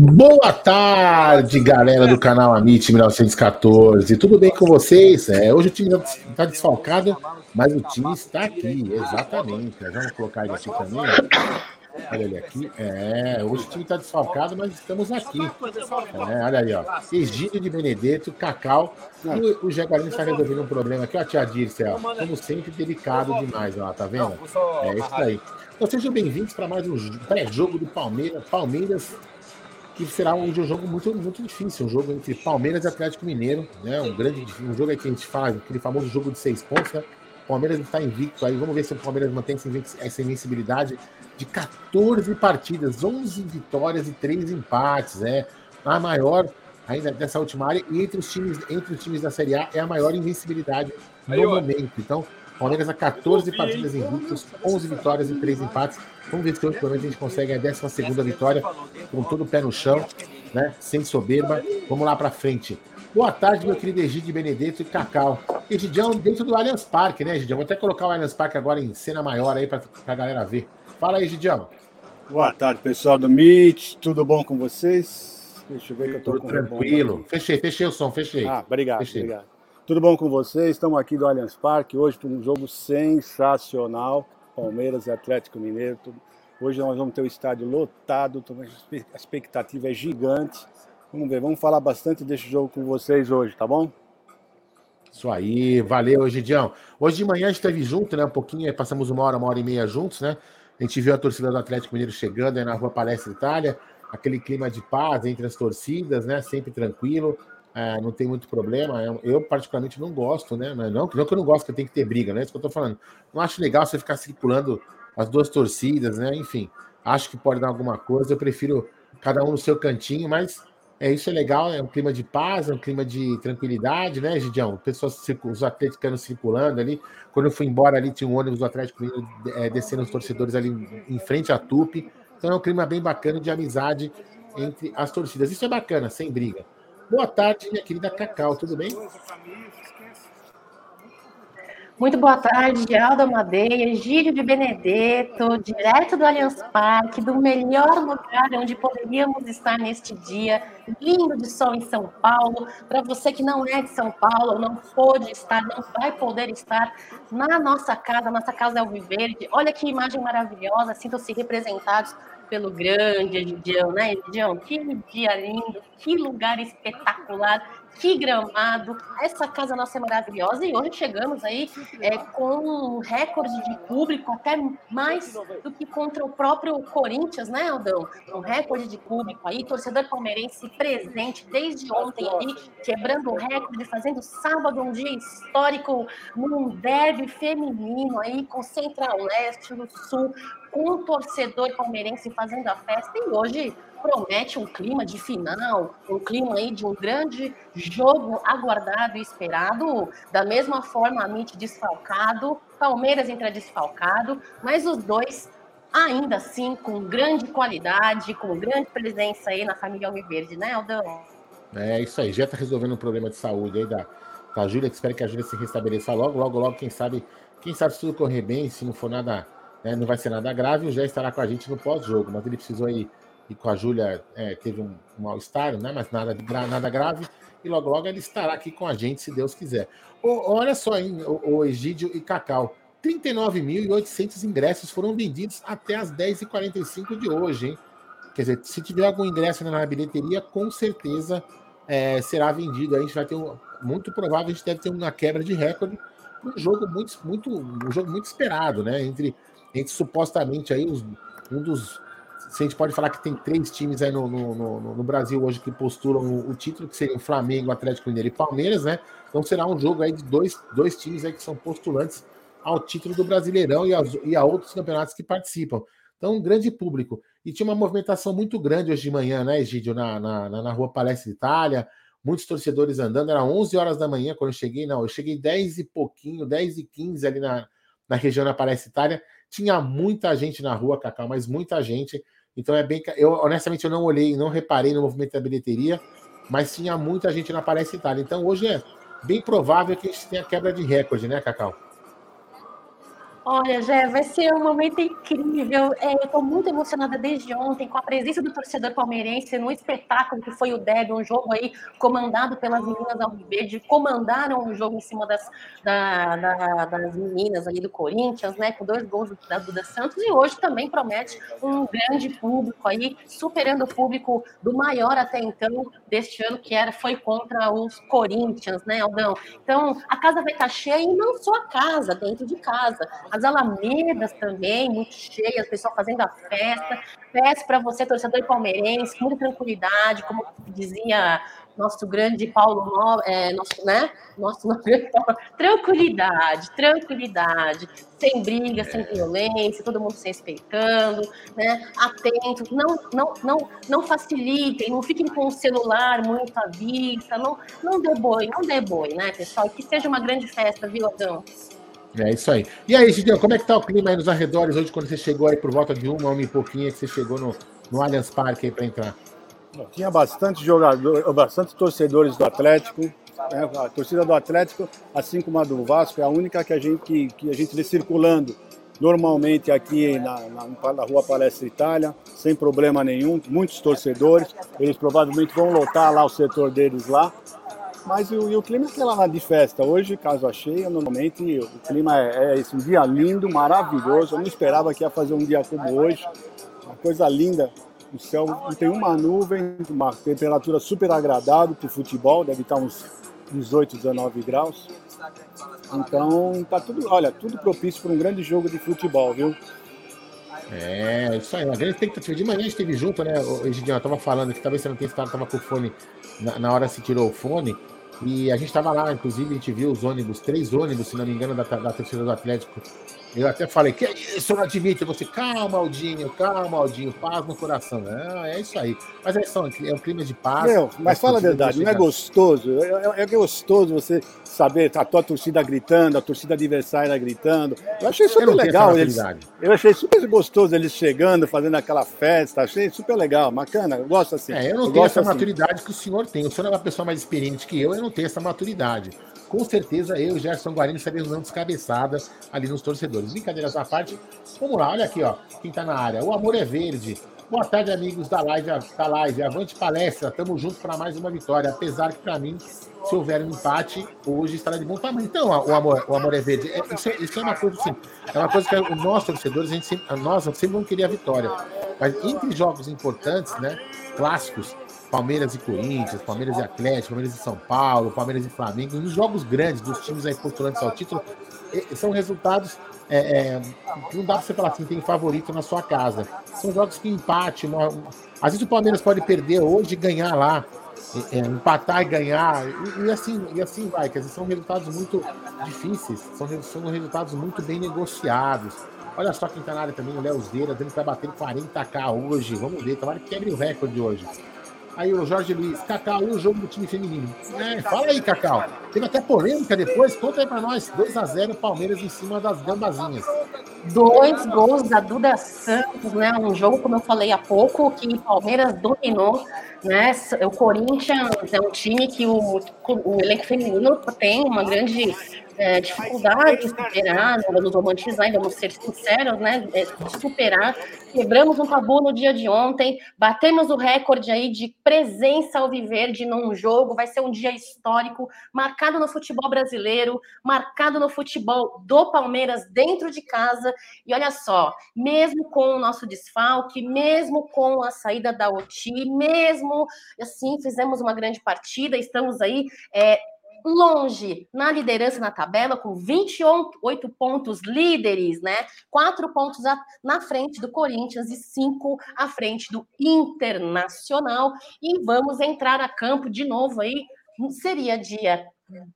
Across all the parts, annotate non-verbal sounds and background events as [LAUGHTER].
Boa tarde, galera do canal Amit 1914. Tudo bem com vocês? É, hoje o time está desfalcado, mas o time está aqui, exatamente. Vamos colocar ele aqui também. Olha ele aqui. É, hoje o time está desfalcado, mas estamos aqui. É, olha aí, ó. Egídio de Benedetto, Cacau. E o Jaguarino está resolvendo um problema aqui. Ó, tia Dirce, ó. Como sempre, delicado demais, ó. Tá vendo? É isso aí. Então sejam bem-vindos para mais um pré-jogo do Palmeiras. Palmeiras que será um jogo muito, muito difícil, um jogo entre Palmeiras e Atlético Mineiro, né? Um grande um jogo que a gente faz, aquele famoso jogo de seis pontos, né? O Palmeiras está invicto aí, vamos ver se o Palmeiras mantém essa invencibilidade de 14 partidas, 11 vitórias e 3 empates, é a maior ainda dessa última área e entre os times, entre os times da Série A é a maior invencibilidade no momento. Então, Palmeiras a 14 partidas invictos, 11 vitórias e 3 empates. Vamos ver se hoje pelo menos a gente consegue a 12 vitória com todo o pé no chão, né? Sem soberba. Vamos lá para frente. Boa tarde, meu querido Egídio Benedetto e Cacau. Egidião dentro do Allianz Parque, né, Egidião? Vou até colocar o Allianz Parque agora em cena maior aí para a galera ver. Fala aí, Egidião. Boa tarde, pessoal do Meet. Tudo bom com vocês? Deixa eu ver que eu tô Tudo tranquilo. Fechei, fechei o som, fechei. Ah, obrigado, fechei. obrigado. Tudo bom com vocês? Estamos aqui do Allianz Parque hoje para um jogo sensacional. Palmeiras e Atlético Mineiro. Hoje nós vamos ter o estádio lotado, a expectativa é gigante. Vamos ver, vamos falar bastante desse jogo com vocês hoje, tá bom? Isso aí, valeu, Egidião. Hoje de manhã a gente esteve junto, né? Um pouquinho, passamos uma hora, uma hora e meia juntos, né? A gente viu a torcida do Atlético Mineiro chegando aí na rua Palestra Itália, aquele clima de paz entre as torcidas, né? Sempre tranquilo, é, não tem muito problema. Eu, eu, particularmente, não gosto, né? Não, não que eu não gosto, que tem que ter briga, né? É isso que eu tô falando. Não acho legal você ficar circulando as duas torcidas, né? Enfim, acho que pode dar alguma coisa. Eu prefiro cada um no seu cantinho, mas é isso é legal, é um clima de paz, é um clima de tranquilidade, né, Gidião? Pessoas, os atleticos circulando ali. Quando eu fui embora ali, tinha um ônibus do Atlético é, descendo os torcedores ali em frente à Tupi. Então é um clima bem bacana de amizade entre as torcidas. Isso é bacana, sem briga. Boa tarde, minha querida Cacau, tudo bem? Muito boa tarde, Alda Madeia, Gírio de Benedetto, direto do Allianz Parque, do melhor lugar onde poderíamos estar neste dia, lindo de sol em São Paulo. Para você que não é de São Paulo, não pôde estar, não vai poder estar na nossa casa, nossa casa é o Viverde. Olha que imagem maravilhosa, sintam-se representados pelo grande Edidião, né, Edidião? Que dia lindo, que lugar espetacular que gramado! Essa casa nossa é maravilhosa e hoje chegamos aí é, com um recorde de público, até mais do que contra o próprio Corinthians, né, Aldão? Um recorde de público aí, torcedor palmeirense presente desde ontem ali, quebrando o recorde, fazendo sábado um dia histórico num derby feminino aí com Central-Leste, no Sul, com o torcedor palmeirense fazendo a festa e hoje promete um clima de final, um clima aí de um grande jogo aguardado e esperado. Da mesma forma, a MIT desfalcado, Palmeiras entra desfalcado, mas os dois ainda assim com grande qualidade, com grande presença aí na família Alviverde, né, Aldão? É isso aí, já está resolvendo um problema de saúde aí da, da Júlia, que espero que a Júlia se restabeleça logo, logo, logo, quem sabe, quem sabe se tudo correr bem, se não for nada né, não vai ser nada grave, o Jé estará com a gente no pós-jogo, mas ele precisou ir, ir com a Júlia, é, teve um, um mal-estar, né, mas nada, nada grave, e logo logo ele estará aqui com a gente, se Deus quiser. O, olha só, hein, o, o Egídio e Cacau, 39.800 ingressos foram vendidos até as 10h45 de hoje, hein? Quer dizer, se tiver algum ingresso na bilheteria, com certeza é, será vendido. A gente vai ter um, muito provável, a gente deve ter uma quebra de recorde um jogo muito, muito, um jogo muito esperado, né? Entre, entre supostamente aí os, um dos. Se a gente pode falar que tem três times aí no, no, no, no Brasil hoje que postulam o, o, título, que seriam Flamengo, Atlético Mineiro e Palmeiras, né? Então será um jogo aí de dois, dois times aí que são postulantes ao título do Brasileirão e, e a outros campeonatos que participam. Então, um grande público. E tinha uma movimentação muito grande hoje de manhã, né, Egídio, na, na, na rua Palestra Itália, muitos torcedores andando. Era 11 horas da manhã quando eu cheguei. Não, eu cheguei 10 e pouquinho, 10 e 15 ali na, na região da Palestra Itália. Tinha muita gente na rua, Cacau, mas muita gente. Então é bem. Eu, honestamente, eu não olhei, não reparei no movimento da bilheteria, mas tinha muita gente na Palestra Itália. Então hoje é bem provável que a gente tenha quebra de recorde, né, Cacau? Olha, Jé, vai ser um momento incrível. É, eu estou muito emocionada desde ontem com a presença do torcedor palmeirense no espetáculo que foi o Derby, um jogo aí comandado pelas meninas Alviverde, comandaram o jogo em cima das, da, da, das meninas ali do Corinthians, né, com dois gols da Duda Santos, e hoje também promete um grande público aí, superando o público do maior até então deste ano, que era foi contra os Corinthians, né, Aldão? Então, a casa vai estar cheia e não só a casa, dentro de casa. A as alamedas também, muito cheias, pessoal fazendo a festa. Peço para você, torcedor palmeirense, muita tranquilidade, como dizia nosso grande Paulo, é, nosso, né? Nosso [LAUGHS] tranquilidade, tranquilidade, sem briga, sem violência, todo mundo se respeitando, né? Atentos, não, não, não, não facilitem, não fiquem com o celular muito à vista, não, não dê boi, não dê boi, né, pessoal? Que seja uma grande festa, viu, Adão? É isso aí. E aí, Gideon, como é que tá o clima aí nos arredores hoje, quando você chegou aí por volta de uma, uma e pouquinho, que você chegou no, no Allianz Parque aí para entrar? Tinha bastante jogador, bastante torcedores do Atlético. Né? A torcida do Atlético, assim como a do Vasco, é a única que a gente, que, que a gente vê circulando normalmente aqui na, na, na, Rua Palestra Itália, sem problema nenhum, muitos torcedores, eles provavelmente vão lotar lá o setor deles lá, mas o, e o clima é aquela de festa. Hoje, casa cheia, normalmente o clima é, é esse, um dia lindo, maravilhoso. Eu não esperava que ia fazer um dia como hoje. Uma coisa linda. O céu não tem uma nuvem, uma temperatura super agradável para o futebol, deve estar uns 18, 19 graus. Então, tá tudo, olha, tudo propício para um grande jogo de futebol, viu? É, isso aí, uma grande expectativa. De manhã a gente esteve junto, né? Egidião, eu tava falando que talvez você não tenha estado, tava com o fone, na, na hora se tirou o fone. E a gente estava lá, inclusive, a gente viu os ônibus, três ônibus, se não me engano, da, da torcida do Atlético. Eu até falei, que isso, eu não admito. Você, calma, Aldinho, calma, Aldinho, paz no coração. Não, é isso aí. Mas é, só, é um clima de paz. Meu, mas fala a verdade, não é gostoso? É, é, é, gostoso você saber a tua torcida gritando, a torcida adversária gritando. Eu achei super eu legal. Eles, eu achei super gostoso eles chegando, fazendo aquela festa. Achei super legal, bacana. Eu gosto assim. É, eu não eu tenho essa assim. maturidade que o senhor tem. O senhor é uma pessoa mais experiente que eu, eu não tenho essa maturidade com certeza eu e Gerson Guarino estaremos dando descabeçadas ali nos torcedores. Brincadeiras à parte, vamos lá, olha aqui, ó, quem tá na área. O amor é verde. Boa tarde, amigos da live, da live. Avante palestra, tamo junto para mais uma vitória. Apesar que, para mim, se houver um empate, hoje estará de bom tamanho. Então, o amor, o amor é verde. É, isso, é, isso, é, uma coisa assim, é uma coisa que os nossos torcedores, a gente sempre, nós sempre vamos querer a vitória. Mas entre jogos importantes, né, clássicos, Palmeiras e Corinthians, Palmeiras e Atlético, Palmeiras e São Paulo, Palmeiras e Flamengo, nos jogos grandes dos times aí postulantes ao título, são resultados é, é, não dá para você falar assim, tem favorito na sua casa. São jogos que empate. Uma, às vezes o Palmeiras pode perder hoje e ganhar lá, é, empatar e ganhar, e, e, assim, e assim vai. Dizer, são resultados muito difíceis, são, são resultados muito bem negociados. Olha só quem tá na área também, o Léo Zeira, ele tá batendo 40k hoje. Vamos ver, tomara que quebre o recorde hoje. Aí o Jorge Luiz, Cacau, e o jogo do time feminino? É, fala aí, Cacau. Teve até polêmica depois, conta aí pra nós. 2x0 Palmeiras em cima das gambazinhas. Dois gols da Duda Santos, né? Um jogo, como eu falei há pouco, que o Palmeiras dominou, né? O Corinthians é um time que o, o elenco feminino tem uma grande é, dificuldade em superar, não vamos romantizar, vamos ser sinceros, né? É, superar. Quebramos um tabu no dia de ontem, batemos o recorde aí de presença ao Viverde num jogo. Vai ser um dia histórico, marcado no futebol brasileiro, marcado no futebol do Palmeiras dentro de casa. E olha só, mesmo com o nosso desfalque, mesmo com a saída da OTI, mesmo assim, fizemos uma grande partida, estamos aí. É, longe na liderança na tabela, com 28 pontos líderes, né? Quatro pontos na frente do Corinthians e cinco à frente do Internacional. E vamos entrar a campo de novo aí. Seria dia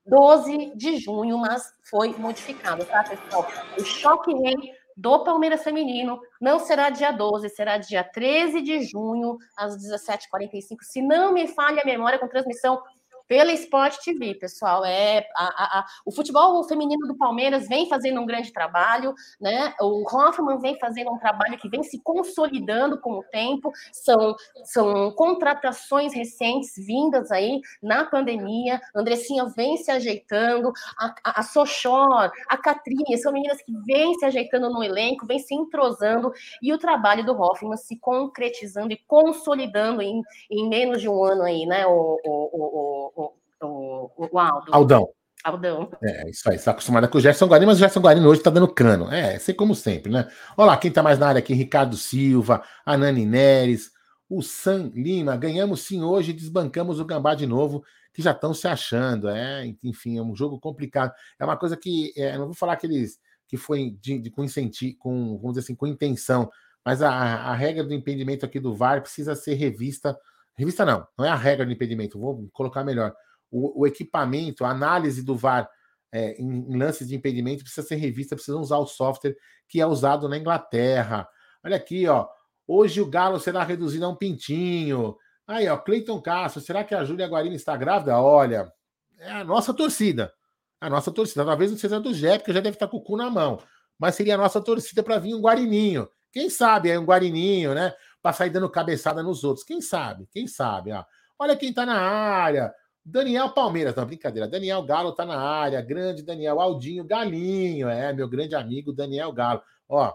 12 de junho, mas foi modificado, tá, pessoal? O choque rei do Palmeiras Feminino não será dia 12, será dia 13 de junho, às 17h45. Se não me falha a memória, com transmissão pela Sport TV, pessoal. É a, a, o futebol feminino do Palmeiras vem fazendo um grande trabalho, né? O Hoffman vem fazendo um trabalho que vem se consolidando com o tempo. São, são contratações recentes vindas aí na pandemia. Andressinha vem se ajeitando, a, a, a Sochor, a Catrinha, são meninas que vêm se ajeitando no elenco, vêm se entrosando, e o trabalho do Hoffman se concretizando e consolidando em, em menos de um ano aí, né? o, o, o o, o Aldo. Aldão. Aldão. É, isso aí. Você está acostumada com o Gerson Guarani, mas o Gerson Guarani hoje está dando cano. É, assim como sempre, né? Olha lá, quem está mais na área aqui: Ricardo Silva, Anani Neres, o Sam Lima. Ganhamos sim hoje, desbancamos o Gambá de novo, que já estão se achando. É, enfim, é um jogo complicado. É uma coisa que, é, não vou falar que eles que foi de, de, com incentivo, com, vamos dizer assim, com intenção, mas a, a regra do impedimento aqui do VAR precisa ser revista. Revista não, não é a regra do impedimento, vou colocar melhor o, o equipamento, a análise do VAR é, em, em, lances de impedimento precisa ser revista, precisa usar o software que é usado na Inglaterra. Olha aqui, ó. Hoje o Galo será reduzido a um pintinho. Aí, ó, Cleiton Castro, será que a Júlia Guarino está grávida? Olha, é a nossa torcida. A nossa torcida. Talvez não seja do Jé, porque já deve estar com o cu na mão. Mas seria a nossa torcida para vir um Guarininho. Quem sabe aí um Guarininho, né? Para sair dando cabeçada nos outros. Quem sabe? Quem sabe? Ó. Olha quem está na área. Daniel Palmeiras, não, brincadeira. Daniel Galo tá na área. Grande Daniel Aldinho Galinho, é, meu grande amigo Daniel Galo. Ó,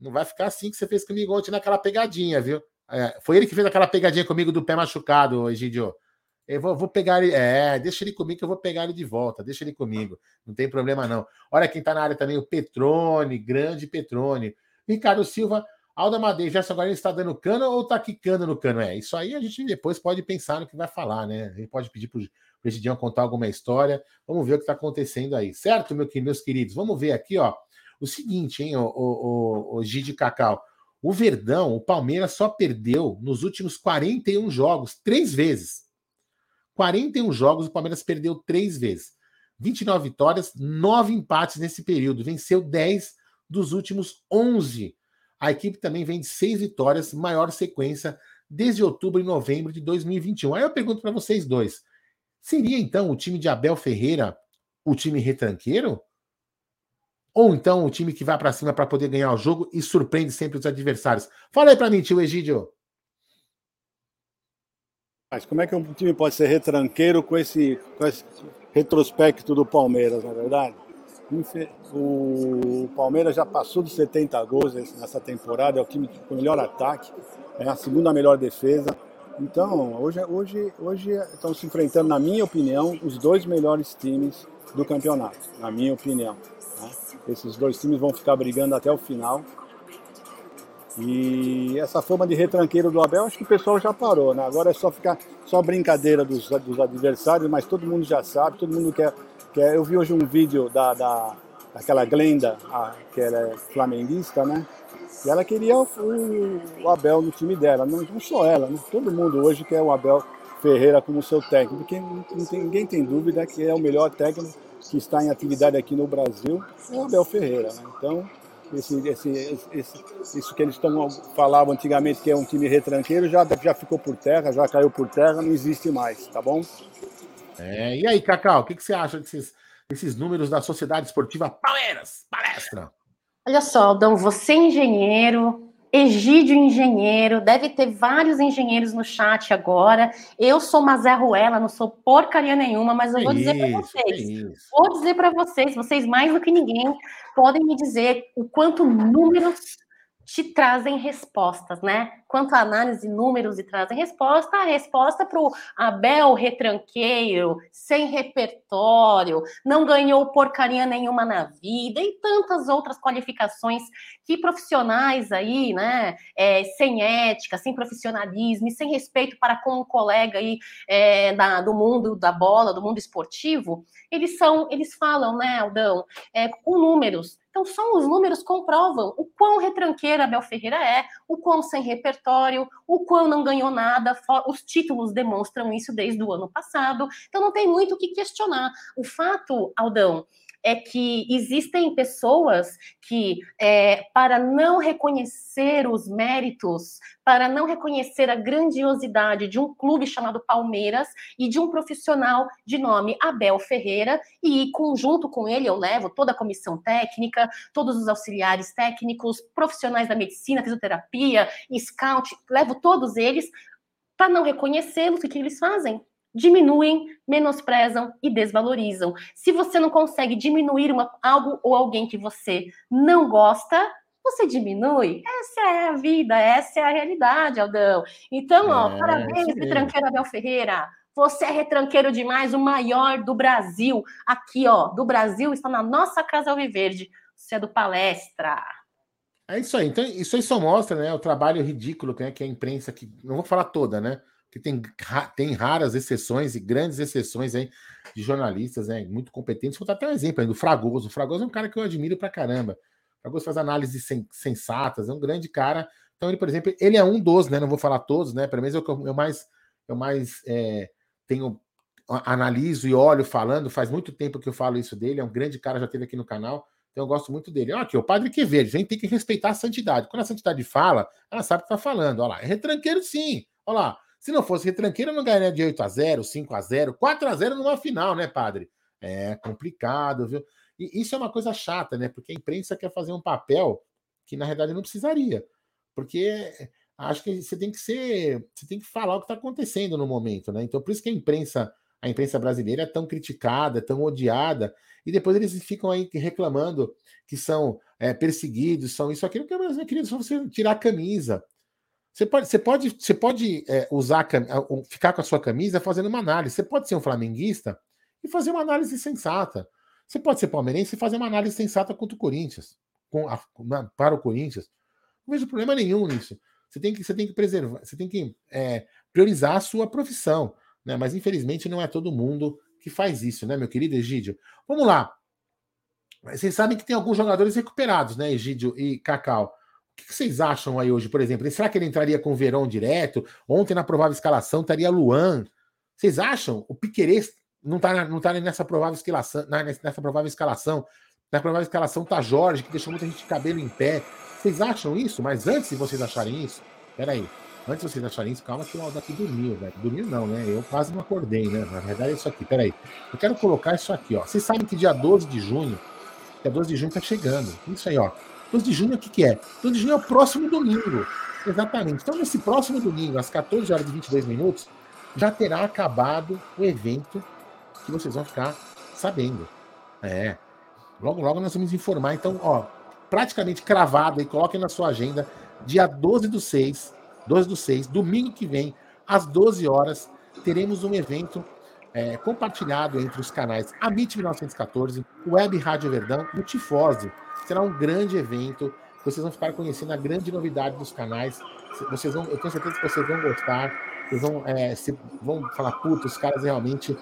não vai ficar assim que você fez comigo ontem naquela pegadinha, viu? É, foi ele que fez aquela pegadinha comigo do pé machucado, Egidio. Eu vou, vou, pegar ele. É, deixa ele comigo que eu vou pegar ele de volta. Deixa ele comigo. Não tem problema, não. Olha quem tá na área também, o Petrone, grande Petrone. Ricardo Silva, Alda Madeira, Gerson Guarani está dando cano ou está quicando no cano? É, isso aí a gente depois pode pensar no que vai falar, né? A gente pode pedir para o Presidião contar alguma história. Vamos ver o que está acontecendo aí, certo, meu, meus queridos? Vamos ver aqui, ó. O seguinte, hein, o, o, o, o Gide Cacau. O Verdão, o Palmeiras só perdeu nos últimos 41 jogos, três vezes. 41 jogos, o Palmeiras perdeu três vezes. 29 vitórias, 9 empates nesse período. Venceu 10 dos últimos 11 a equipe também vem de seis vitórias, maior sequência desde outubro e novembro de 2021. Aí eu pergunto para vocês dois: seria então o time de Abel Ferreira o time retranqueiro? Ou então o time que vai para cima para poder ganhar o jogo e surpreende sempre os adversários? Fala aí para mim, tio Egídio. Mas como é que um time pode ser retranqueiro com esse, com esse retrospecto do Palmeiras, na é verdade? O Palmeiras já passou de 70 gols nessa temporada, é o time com o melhor ataque, é a segunda melhor defesa. Então, hoje, hoje, hoje estão se enfrentando, na minha opinião, os dois melhores times do campeonato, na minha opinião. Né? Esses dois times vão ficar brigando até o final. E essa forma de retranqueiro do Abel, acho que o pessoal já parou, né? Agora é só ficar só brincadeira dos, dos adversários, mas todo mundo já sabe, todo mundo quer que é, eu vi hoje um vídeo da, da daquela Glenda, a, que ela é flamenguista, né? E ela queria o, o Abel no time dela, não, não só ela, né? todo mundo hoje quer o Abel Ferreira como seu técnico, porque tem, ninguém tem dúvida que é o melhor técnico que está em atividade aqui no Brasil, é o Abel Ferreira. Né? Então, esse, esse, esse, isso que eles tão, falavam antigamente que é um time retranqueiro já, já ficou por terra, já caiu por terra, não existe mais, tá bom? É, e aí, Cacau, o que, que você acha desses, desses números da Sociedade Esportiva Palmeiras? Palestra! Olha só, Aldão, você é engenheiro, Egídio Engenheiro, deve ter vários engenheiros no chat agora. Eu sou Mazé Ruela, não sou porcaria nenhuma, mas eu vou dizer para vocês. Vou dizer para vocês, vocês mais do que ninguém podem me dizer o quanto números te trazem respostas, né? Quanto a análise números e trazem resposta, a resposta para o Abel retranqueiro, sem repertório, não ganhou porcaria nenhuma na vida e tantas outras qualificações que profissionais aí, né, é, sem ética, sem profissionalismo e sem respeito para com um colega aí é, da, do mundo da bola, do mundo esportivo, eles são, eles falam, né, Aldão, é, com números, então, só os números comprovam o quão retranqueira Abel Ferreira é, o quão sem repertório, o quão não ganhou nada. Os títulos demonstram isso desde o ano passado. Então, não tem muito o que questionar. O fato, Aldão, é que existem pessoas que, é, para não reconhecer os méritos, para não reconhecer a grandiosidade de um clube chamado Palmeiras e de um profissional de nome Abel Ferreira, e conjunto com ele eu levo toda a comissão técnica, todos os auxiliares técnicos, profissionais da medicina, fisioterapia, scout, levo todos eles para não reconhecê-los, o que eles fazem? Diminuem, menosprezam e desvalorizam. Se você não consegue diminuir uma, algo ou alguém que você não gosta, você diminui. Essa é a vida, essa é a realidade, Aldão. Então, ó, é, parabéns, retranqueiro Abel Ferreira. Você é retranqueiro demais, o maior do Brasil. Aqui, ó, do Brasil, está na nossa Casa Alviverde. Você é do Palestra. É isso aí. Então, isso aí só mostra, né, o trabalho ridículo né, que a imprensa, que não vou falar toda, né, que tem, tem raras exceções e grandes exceções aí de jornalistas né, muito competentes. Vou dar até um exemplo aí do Fragoso. O Fragoso é um cara que eu admiro pra caramba. O Fragoso faz análises sensatas, é um grande cara. Então, ele, por exemplo, ele é um dos, né? Não vou falar todos, né? Pelo menos é eu, eu mais, eu mais é, tenho, analiso e olho falando. Faz muito tempo que eu falo isso dele. É um grande cara, já teve aqui no canal. Então eu gosto muito dele. Olha aqui, o Padre Quevedo, a gente tem que respeitar a santidade. Quando a santidade fala, ela sabe o que está falando. Olha lá, é retranqueiro sim. Olha lá, se não fosse retranqueiro, não ganharia de 8 a 0 5 a 0 4 a 0 numa final, né, padre? É complicado, viu? E isso é uma coisa chata, né? Porque a imprensa quer fazer um papel que na realidade não precisaria. Porque acho que você tem que ser, você tem que falar o que está acontecendo no momento, né? Então por isso que a imprensa, a imprensa brasileira é tão criticada, tão odiada, e depois eles ficam aí reclamando que são é, perseguidos, são isso, aquilo, que é querido, só você tirar a camisa. Você pode, você pode, você pode é, usar ficar com a sua camisa fazendo uma análise. Você pode ser um flamenguista e fazer uma análise sensata. Você pode ser palmeirense e fazer uma análise sensata contra o Corinthians, com a, para o Corinthians. Não vejo problema nenhum nisso. Você tem que, você tem que preservar, você tem que é, priorizar a sua profissão, né? Mas infelizmente não é todo mundo que faz isso, né, meu querido Egídio? Vamos lá. Vocês sabem que tem alguns jogadores recuperados, né, Egídio e Cacau que vocês acham aí hoje, por exemplo? Será que ele entraria com o Verão direto? Ontem, na provável escalação, estaria Luan. Vocês acham? O Piquerez não está não tá nessa provável escalação, nessa provável escalação. Na provável escalação tá Jorge, que deixou muita gente de cabelo em pé. Vocês acham isso? Mas antes de vocês acharem isso, peraí. Antes de vocês acharem isso, calma que o Aldo aqui dormiu, velho. Dormiu não, né? Eu quase não acordei, né? Na verdade é isso aqui, peraí. Eu quero colocar isso aqui, ó. Vocês sabem que dia 12 de junho, dia 12 de junho tá chegando. Isso aí, ó. 12 de junho, o que, que é? 12 de junho é o próximo domingo. Exatamente. Então, nesse próximo domingo, às 14 horas e 22 minutos, já terá acabado o evento que vocês vão ficar sabendo. É. Logo, logo nós vamos informar. Então, ó, praticamente cravado aí, coloquem na sua agenda, dia 12 do 6, 12 do 6, domingo que vem, às 12 horas, teremos um evento é, compartilhado entre os canais Amit 1914, Web Rádio Verdão e o Tifose. Será um grande evento. Vocês vão ficar conhecendo a grande novidade dos canais. Vocês vão, eu tenho certeza que vocês vão gostar. Vocês vão, é, se, vão falar, puta, os caras realmente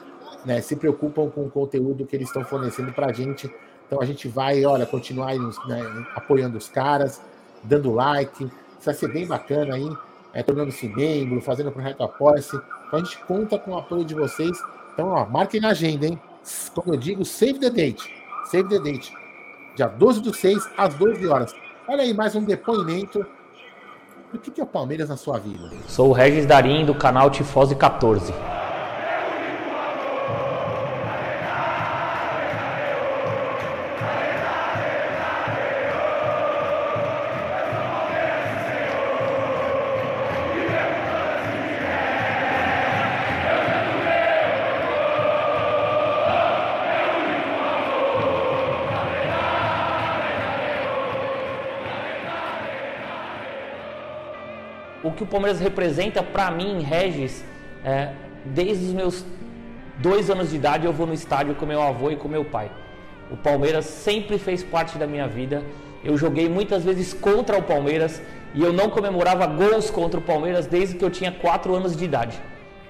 né, se preocupam com o conteúdo que eles estão fornecendo para a gente. Então a gente vai, olha, continuar né, apoiando os caras, dando like. Isso vai ser bem bacana aí, é, tornando-se membro, fazendo projeto Apoia-se. Então a gente conta com o apoio de vocês. Então, ó, marquem na agenda, hein? Como eu digo, save the date. Save the date dia 12 do 6, às 12 horas. Olha aí, mais um depoimento. O que é o Palmeiras na sua vida? Sou o Regis Darim, do canal Tifose 14. Que o Palmeiras representa para mim, Regis, é, desde os meus dois anos de idade eu vou no estádio com meu avô e com meu pai. O Palmeiras sempre fez parte da minha vida. Eu joguei muitas vezes contra o Palmeiras e eu não comemorava gols contra o Palmeiras desde que eu tinha 4 anos de idade.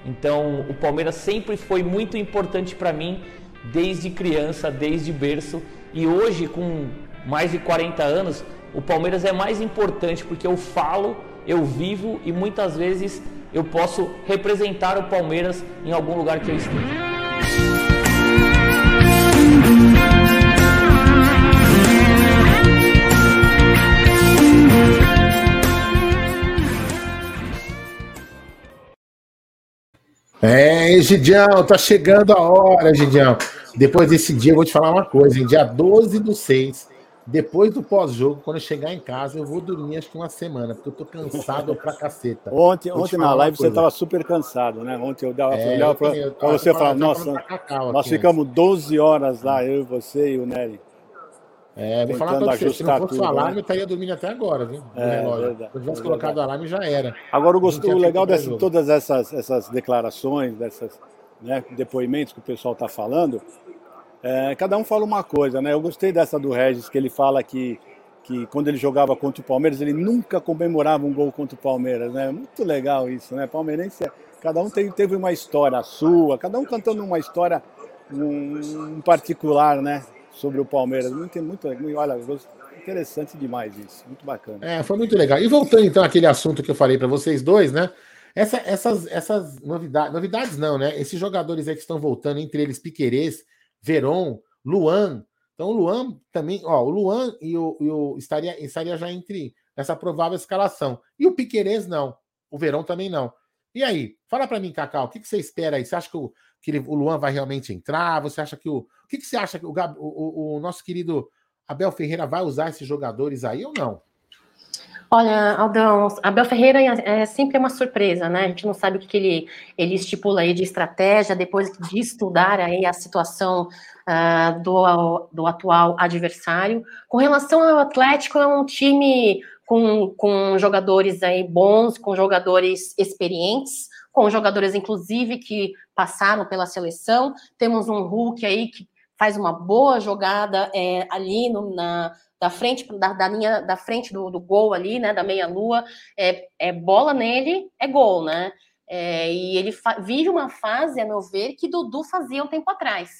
Então, o Palmeiras sempre foi muito importante para mim desde criança, desde berço. E hoje, com mais de 40 anos, o Palmeiras é mais importante porque eu falo, eu vivo e muitas vezes eu posso representar o Palmeiras em algum lugar que eu esteja. É, Egidião, tá chegando a hora, Egidião. Depois desse dia, eu vou te falar uma coisa, hein? Dia 12 do 6, depois do pós-jogo, quando eu chegar em casa, eu vou dormir acho que uma semana, porque eu tô cansado pra caceta. Ontem, ontem na live você tava super cansado, né? Ontem eu dava, é, olhava pra, eu, pra você falava, nossa, nós ficamos 12 horas lá, eu e você e o Nery. É, vou falar pra você, se não fosse o alarme, né? eu estaria dormindo até agora, viu? É, relógio. Se eu tivesse colocado o alarme, já era. Agora, o, legal de todas essas, essas declarações, desses né, depoimentos que o pessoal está falando, é, cada um fala uma coisa, né? Eu gostei dessa do Regis, que ele fala que, que quando ele jogava contra o Palmeiras, ele nunca comemorava um gol contra o Palmeiras, né? Muito legal isso, né? Palmeirense, é, cada um tem, teve uma história sua, cada um cantando uma história um, um particular, né? sobre o Palmeiras. Muito, muito, olha, interessante demais isso, muito bacana. É, foi muito legal. E voltando então àquele assunto que eu falei para vocês dois, né? Essa, essas, essas novidades, novidades não, né? Esses jogadores aí que estão voltando, entre eles Piquerez, Veron, Luan. Então o Luan também, ó, o Luan e o, e o estaria, estaria já entre essa provável escalação. E o Piquerez não, o Verão também não. E aí, fala para mim, Cacau, o que, que, você espera aí? Você acha que, o, que ele, o Luan vai realmente entrar? Você acha que o. O que, que você acha que o, o, o, nosso querido Abel Ferreira vai usar esses jogadores aí ou não? Olha, Aldão, Abel Ferreira é, é sempre uma surpresa, né? A gente não sabe o que, que ele, ele estipula aí de estratégia depois de estudar aí a situação uh, do, do atual adversário. Com relação ao Atlético, é um time com, com jogadores aí bons, com jogadores experientes, com jogadores, inclusive, que passaram pela seleção. Temos um Hulk aí que faz uma boa jogada é, ali no, na, da frente da, da, linha da frente do, do gol ali, né? Da meia-lua. É, é, bola nele, é gol, né? É, e ele vive uma fase, a meu ver, que Dudu fazia um tempo atrás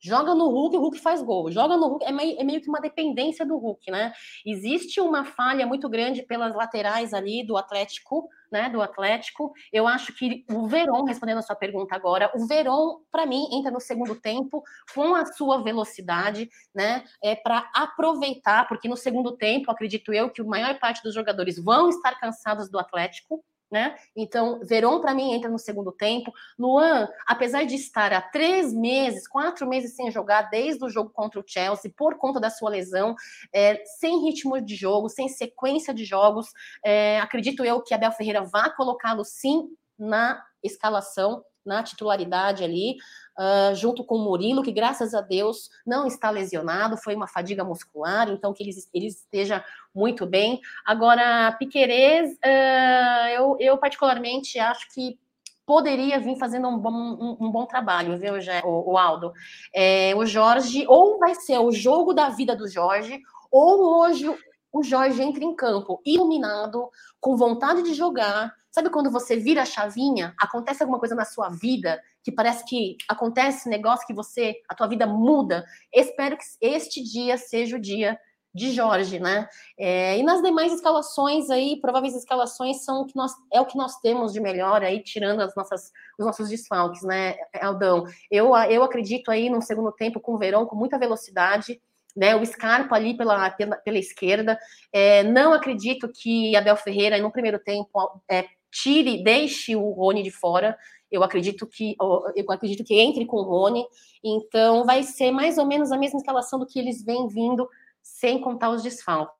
Joga no Hulk, o Hulk faz gol. Joga no Hulk, é meio, é meio, que uma dependência do Hulk, né? Existe uma falha muito grande pelas laterais ali do Atlético, né? Do Atlético. Eu acho que o Verón, respondendo a sua pergunta agora, o Verón, para mim, entra no segundo tempo com a sua velocidade, né? É para aproveitar, porque no segundo tempo, acredito eu, que a maior parte dos jogadores vão estar cansados do Atlético, né? Então, Veron para mim entra no segundo tempo. Luan, apesar de estar há três meses, quatro meses sem jogar desde o jogo contra o Chelsea por conta da sua lesão, é, sem ritmo de jogo, sem sequência de jogos, é, acredito eu que Abel Ferreira vá colocá-lo sim na escalação, na titularidade ali uh, junto com o Murilo, que graças a Deus não está lesionado, foi uma fadiga muscular, então que ele, ele esteja muito bem. Agora, Piquerez, uh, eu, eu particularmente acho que poderia vir fazendo um bom, um, um bom trabalho, viu, o, o Aldo? É, o Jorge, ou vai ser o jogo da vida do Jorge, ou hoje o Jorge entra em campo iluminado, com vontade de jogar. Sabe quando você vira a chavinha, acontece alguma coisa na sua vida que parece que acontece negócio que você, a tua vida muda. Espero que este dia seja o dia de Jorge, né? É, e nas demais escalações aí, prováveis escalações são o que nós é o que nós temos de melhor aí, tirando as nossas os nossos desfalques, né, Aldão? Eu, eu acredito aí no segundo tempo com o Verão com muita velocidade. Né, o Scarpa ali pela, pela, pela esquerda. É, não acredito que Abel Ferreira, no primeiro tempo, é, tire, deixe o Rony de fora. Eu acredito que eu acredito que entre com o Rony. Então vai ser mais ou menos a mesma instalação do que eles vêm vindo, sem contar os desfalques.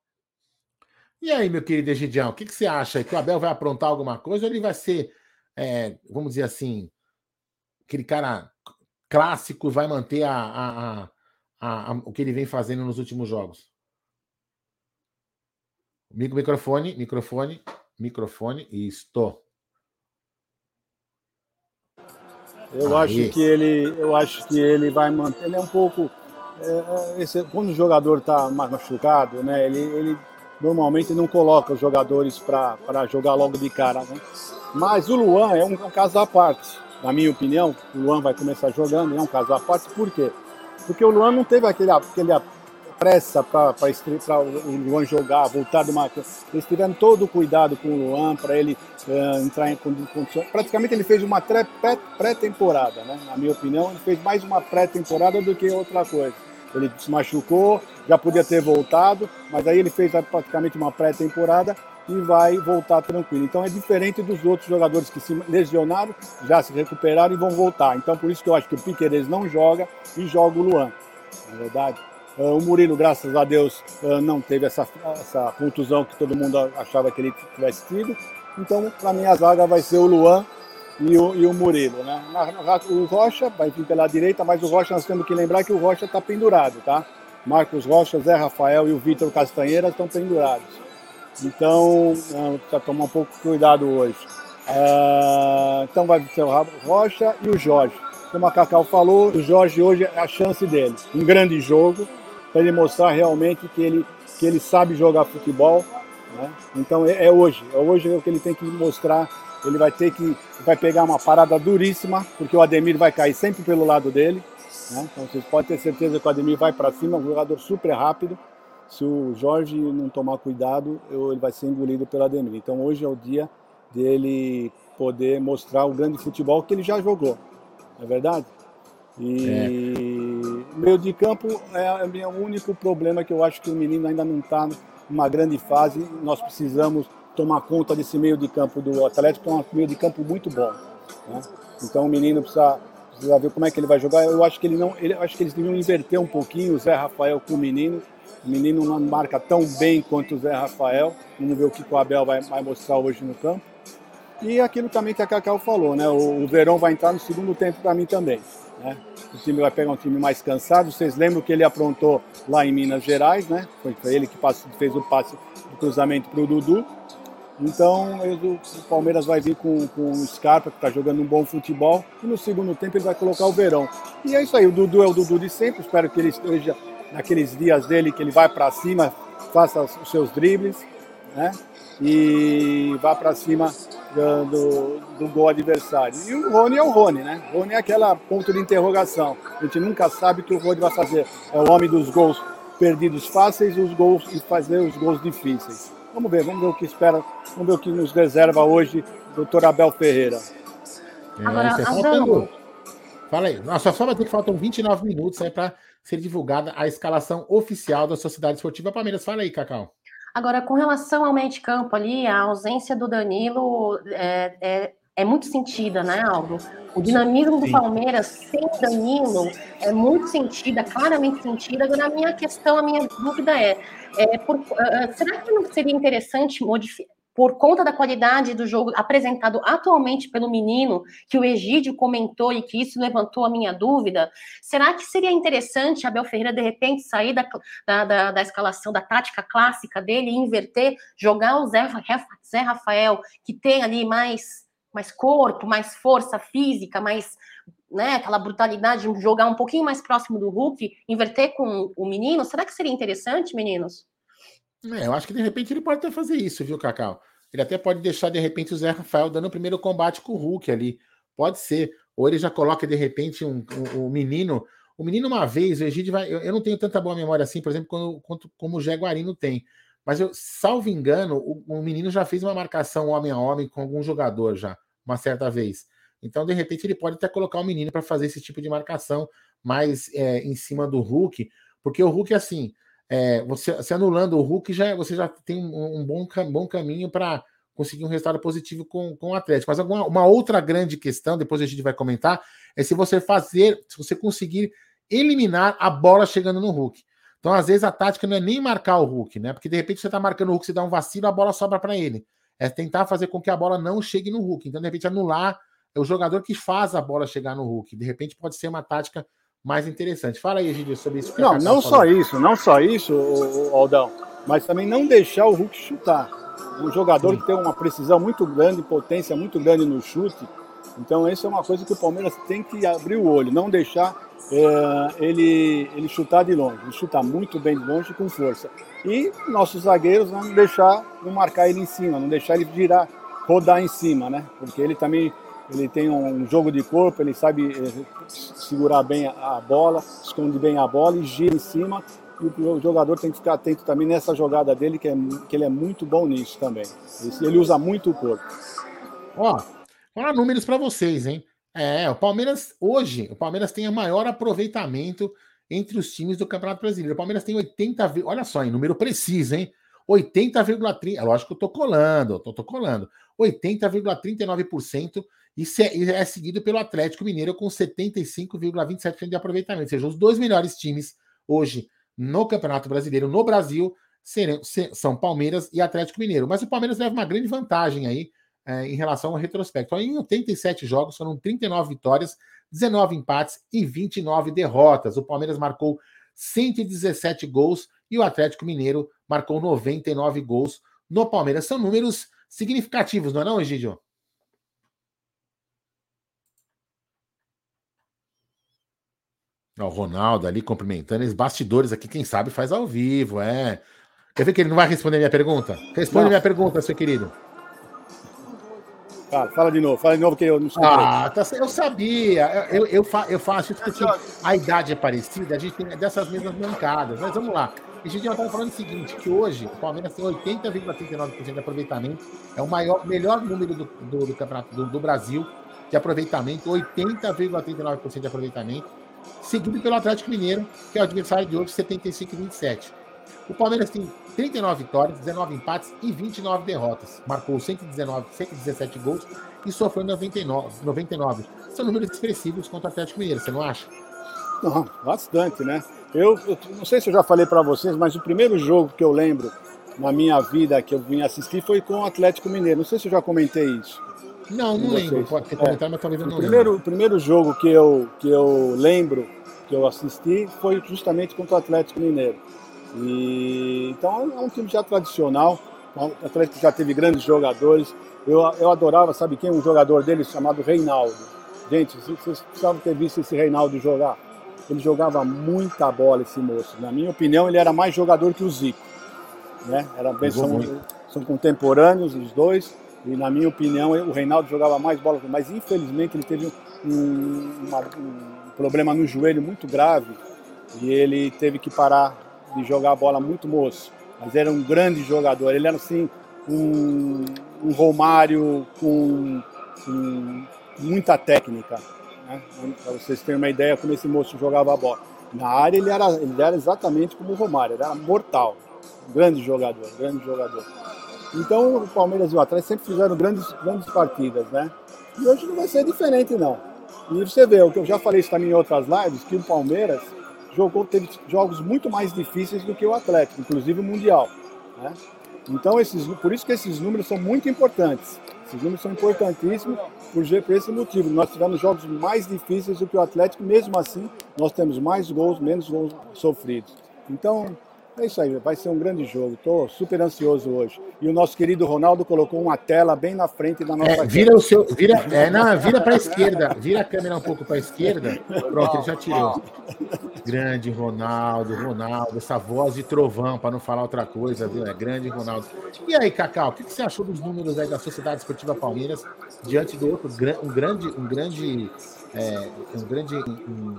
E aí, meu querido Egidião, o que, que, você acha? Que o Abel vai aprontar alguma coisa ou ele vai ser, é, vamos dizer assim, aquele cara clássico vai manter a, a, a, o que ele vem fazendo nos últimos jogos? Microfone, microfone. Microfone, estou. Eu Aí. acho que ele, eu acho que ele vai manter. Ele é um pouco. É, é esse, quando o jogador está machucado, né? Ele, ele normalmente não coloca os jogadores para jogar logo de cara, né? Mas o Luan é um, um caso à parte. Na minha opinião, o Luan vai começar jogando, é um caso à parte. Por quê? Porque o Luan não teve aquele, aquele pressa para o Luan jogar, voltar de uma. Eles tiveram todo o cuidado com o Luan para ele uh, entrar em condições. Praticamente ele fez uma pré-temporada, né? Na minha opinião, ele fez mais uma pré-temporada do que outra coisa. Ele se machucou, já podia ter voltado, mas aí ele fez praticamente uma pré-temporada e vai voltar tranquilo. Então é diferente dos outros jogadores que se lesionaram, já se recuperaram e vão voltar. Então por isso que eu acho que o Piqueires não joga e joga o Luan. Na é verdade. Uh, o Murilo, graças a Deus, uh, não teve essa, essa contusão que todo mundo achava que ele tivesse tido. Então, para mim, a zaga vai ser o Luan e o, e o Murilo. Né? O Rocha vai vir pela direita, mas o Rocha nós temos que lembrar que o Rocha está pendurado, tá? Marcos Rocha, Zé Rafael e o Vitor Castanheira estão pendurados. Então, uh, precisa tomar um pouco de cuidado hoje. Uh, então vai ser o Rocha e o Jorge. Como a Cacau falou, o Jorge hoje é a chance dele. Um grande jogo, para ele mostrar realmente que ele, que ele sabe jogar futebol. Né? Então é, é, hoje, é hoje que ele tem que mostrar. Ele vai ter que vai pegar uma parada duríssima, porque o Ademir vai cair sempre pelo lado dele. Né? Então vocês podem ter certeza que o Ademir vai para cima, um jogador super rápido. Se o Jorge não tomar cuidado, ele vai ser engolido pelo Ademir. Então hoje é o dia dele poder mostrar o grande futebol que ele já jogou. Não é verdade? E é. Meio de campo é, é o único problema que eu acho que o menino ainda não está numa grande fase. Nós precisamos tomar conta desse meio de campo do Atlético, que é um meio de campo muito bom. Né? Então o menino precisa, precisa, ver como é que ele vai jogar. Eu acho que ele não, ele, acho que eles deviam inverter um pouquinho o Zé Rafael com o menino. O menino não marca tão bem quanto o Zé Rafael. Vamos ver o que o Abel vai, vai mostrar hoje no campo. E aquilo também que a Cacau falou, né? O, o Verão vai entrar no segundo tempo para mim também. Né? O time vai pegar um time mais cansado. Vocês lembram que ele aprontou lá em Minas Gerais, né? Foi, ele que passou, fez o passe do cruzamento para o Dudu. Então o, Palmeiras vai vir com, com o Scarpa, que está jogando um bom futebol, e no segundo tempo ele vai colocar o Verão. E é isso aí, o Dudu é o Dudu de sempre, espero que ele esteja naqueles dias dele que ele vai para cima, faça os seus dribles, né? E vá para cima do, do gol adversário. E o Rony é o Rony, né? O Rony é aquela ponto de interrogação. A gente nunca sabe o que o Rony vai fazer. É o homem dos gols perdidos fáceis os gols, e fazer os gols difíceis. Vamos ver, vamos ver o que espera, vamos ver o que nos reserva hoje o doutor Abel Ferreira. É, Agora, faltando... Fala aí. Nossa, só vai ter que faltam 29 minutos aí para ser divulgada a escalação oficial da Sociedade Esportiva Palmeiras. Fala aí, Cacau. Agora, com relação ao meio de campo ali, a ausência do Danilo é, é, é muito sentida, né, Aldo? O dinamismo do Palmeiras sem Danilo é muito sentida, claramente sentida. Agora, a minha questão, a minha dúvida é, é por, uh, será que não seria interessante modificar? Por conta da qualidade do jogo apresentado atualmente pelo menino, que o Egídio comentou e que isso levantou a minha dúvida, será que seria interessante Abel Ferreira, de repente, sair da, da, da, da escalação, da tática clássica dele e inverter, jogar o Zé, Zé Rafael, que tem ali mais, mais corpo, mais força física, mais né, aquela brutalidade, jogar um pouquinho mais próximo do Hulk, inverter com o menino? Será que seria interessante, meninos? É, eu acho que de repente ele pode até fazer isso, viu, Cacau? Ele até pode deixar de repente o Zé Rafael dando o primeiro combate com o Hulk ali. Pode ser. Ou ele já coloca de repente um, um, um menino. O menino, uma vez, o Egídio vai. Eu, eu, não tenho tanta boa memória assim, por exemplo, quando, quanto, como o Jaguarino tem. Mas eu, salvo engano, o, o menino já fez uma marcação homem a homem com algum jogador já, uma certa vez. Então, de repente, ele pode até colocar o menino para fazer esse tipo de marcação mais é, em cima do Hulk, porque o Hulk, assim, é, você, se anulando o Hulk, já, você já tem um, um bom, bom caminho para conseguir um resultado positivo com, com o Atlético. Mas alguma, uma outra grande questão, depois a gente vai comentar, é se você fazer, se você conseguir eliminar a bola chegando no Hulk. Então, às vezes, a tática não é nem marcar o Hulk, né? Porque de repente você está marcando o Hulk, você dá um vacilo, a bola sobra para ele. É tentar fazer com que a bola não chegue no Hulk. Então, de repente, anular é o jogador que faz a bola chegar no Hulk. De repente, pode ser uma tática mais interessante. Fala aí, Egídio, sobre isso. Não, não só isso, não só isso, Aldão, mas também não deixar o Hulk chutar. Um jogador Sim. que tem uma precisão muito grande, potência muito grande no chute. Então, isso é uma coisa que o Palmeiras tem que abrir o olho, não deixar é, ele, ele chutar de longe. Ele chuta muito bem de longe com força. E nossos zagueiros não deixar, não marcar ele em cima, não deixar ele girar, rodar em cima, né? Porque ele também ele tem um jogo de corpo, ele sabe eh, segurar bem a bola, esconde bem a bola e gira em cima. E o jogador tem que ficar atento também nessa jogada dele, que, é, que ele é muito bom nisso também. Ele usa muito o corpo. Ó, olha números para vocês, hein? É, o Palmeiras, hoje, o Palmeiras tem o maior aproveitamento entre os times do Campeonato Brasileiro. O Palmeiras tem 80, olha só, em número preciso, hein? 80,3, é lógico que eu tô colando, tô, tô colando. 80,39% e é seguido pelo Atlético Mineiro com 75,27% de aproveitamento. Ou seja, os dois melhores times hoje no Campeonato Brasileiro, no Brasil, são Palmeiras e Atlético Mineiro. Mas o Palmeiras leva uma grande vantagem aí é, em relação ao retrospecto. Em 87 jogos, foram 39 vitórias, 19 empates e 29 derrotas. O Palmeiras marcou 117 gols e o Atlético Mineiro marcou 99 gols no Palmeiras. São números significativos, não é não, Egidio? O Ronaldo ali cumprimentando os bastidores aqui, quem sabe faz ao vivo, é. Quer ver que ele não vai responder minha pergunta? Responde não. minha pergunta, seu querido. Fala, fala de novo, fala de novo que eu não sei. Ah, tá, eu sabia. Eu, eu, fa, eu faço isso porque a idade é parecida, a gente tem dessas mesmas bancadas. Mas vamos lá. A gente já estava falando o seguinte: que hoje o Palmeiras tem 80,39% de aproveitamento, é o maior, melhor número do, do, do campeonato do, do Brasil de aproveitamento, 80,39% de aproveitamento seguido pelo Atlético Mineiro, que é o adversário de hoje, 75 e 27. O Palmeiras tem 39 vitórias, 19 empates e 29 derrotas. Marcou 119, 117 gols e sofreu 99, 99. São números expressivos contra o Atlético Mineiro, você não acha? Não, bastante, né? Eu, eu não sei se eu já falei para vocês, mas o primeiro jogo que eu lembro na minha vida que eu vim assistir foi com o Atlético Mineiro. Não sei se eu já comentei isso. Não, não lembro. Pode ter comentado, é. mas talvez eu não o primeiro, lembro. O primeiro jogo que eu, que eu lembro, que eu assisti, foi justamente contra o Atlético Mineiro. E, então é um time já tradicional. O Atlético já teve grandes jogadores. Eu, eu adorava, sabe quem? Um jogador dele chamado Reinaldo. Gente, vocês precisavam ter visto esse Reinaldo jogar. Ele jogava muita bola, esse moço. Na minha opinião, ele era mais jogador que o Zico. Né? Era bem, são, são contemporâneos os dois. E na minha opinião, o Reinaldo jogava mais bola, mas infelizmente ele teve um, uma, um problema no joelho muito grave e ele teve que parar de jogar a bola muito moço. Mas era um grande jogador, ele era assim um, um Romário com, com muita técnica. Né? Para vocês terem uma ideia como esse moço jogava a bola. Na área ele era, ele era exatamente como o Romário, era mortal. Grande jogador, grande jogador. Então o Palmeiras e o Atlético sempre fizeram grandes, grandes partidas, né? E hoje não vai ser diferente, não. E você vê, o que eu já falei isso também em outras lives, que o Palmeiras jogou, teve jogos muito mais difíceis do que o Atlético, inclusive o Mundial. Né? Então, esses, por isso que esses números são muito importantes. Esses números são importantíssimos por, por esse motivo. Nós tivemos jogos mais difíceis do que o Atlético, mesmo assim, nós temos mais gols, menos gols sofridos. Então, é isso aí, vai ser um grande jogo. Estou super ansioso hoje. E o nosso querido Ronaldo colocou uma tela bem na frente da nossa. É, vira o seu, vira, é, não, vira para a esquerda, vira a câmera um pouco para a esquerda. Pronto, ele já tirou. Grande Ronaldo, Ronaldo, essa voz de trovão, para não falar outra coisa, viu? É grande Ronaldo. E aí, Cacau, o que você achou dos números aí da Sociedade Esportiva Palmeiras diante do outro um grande, um grande é, um grande um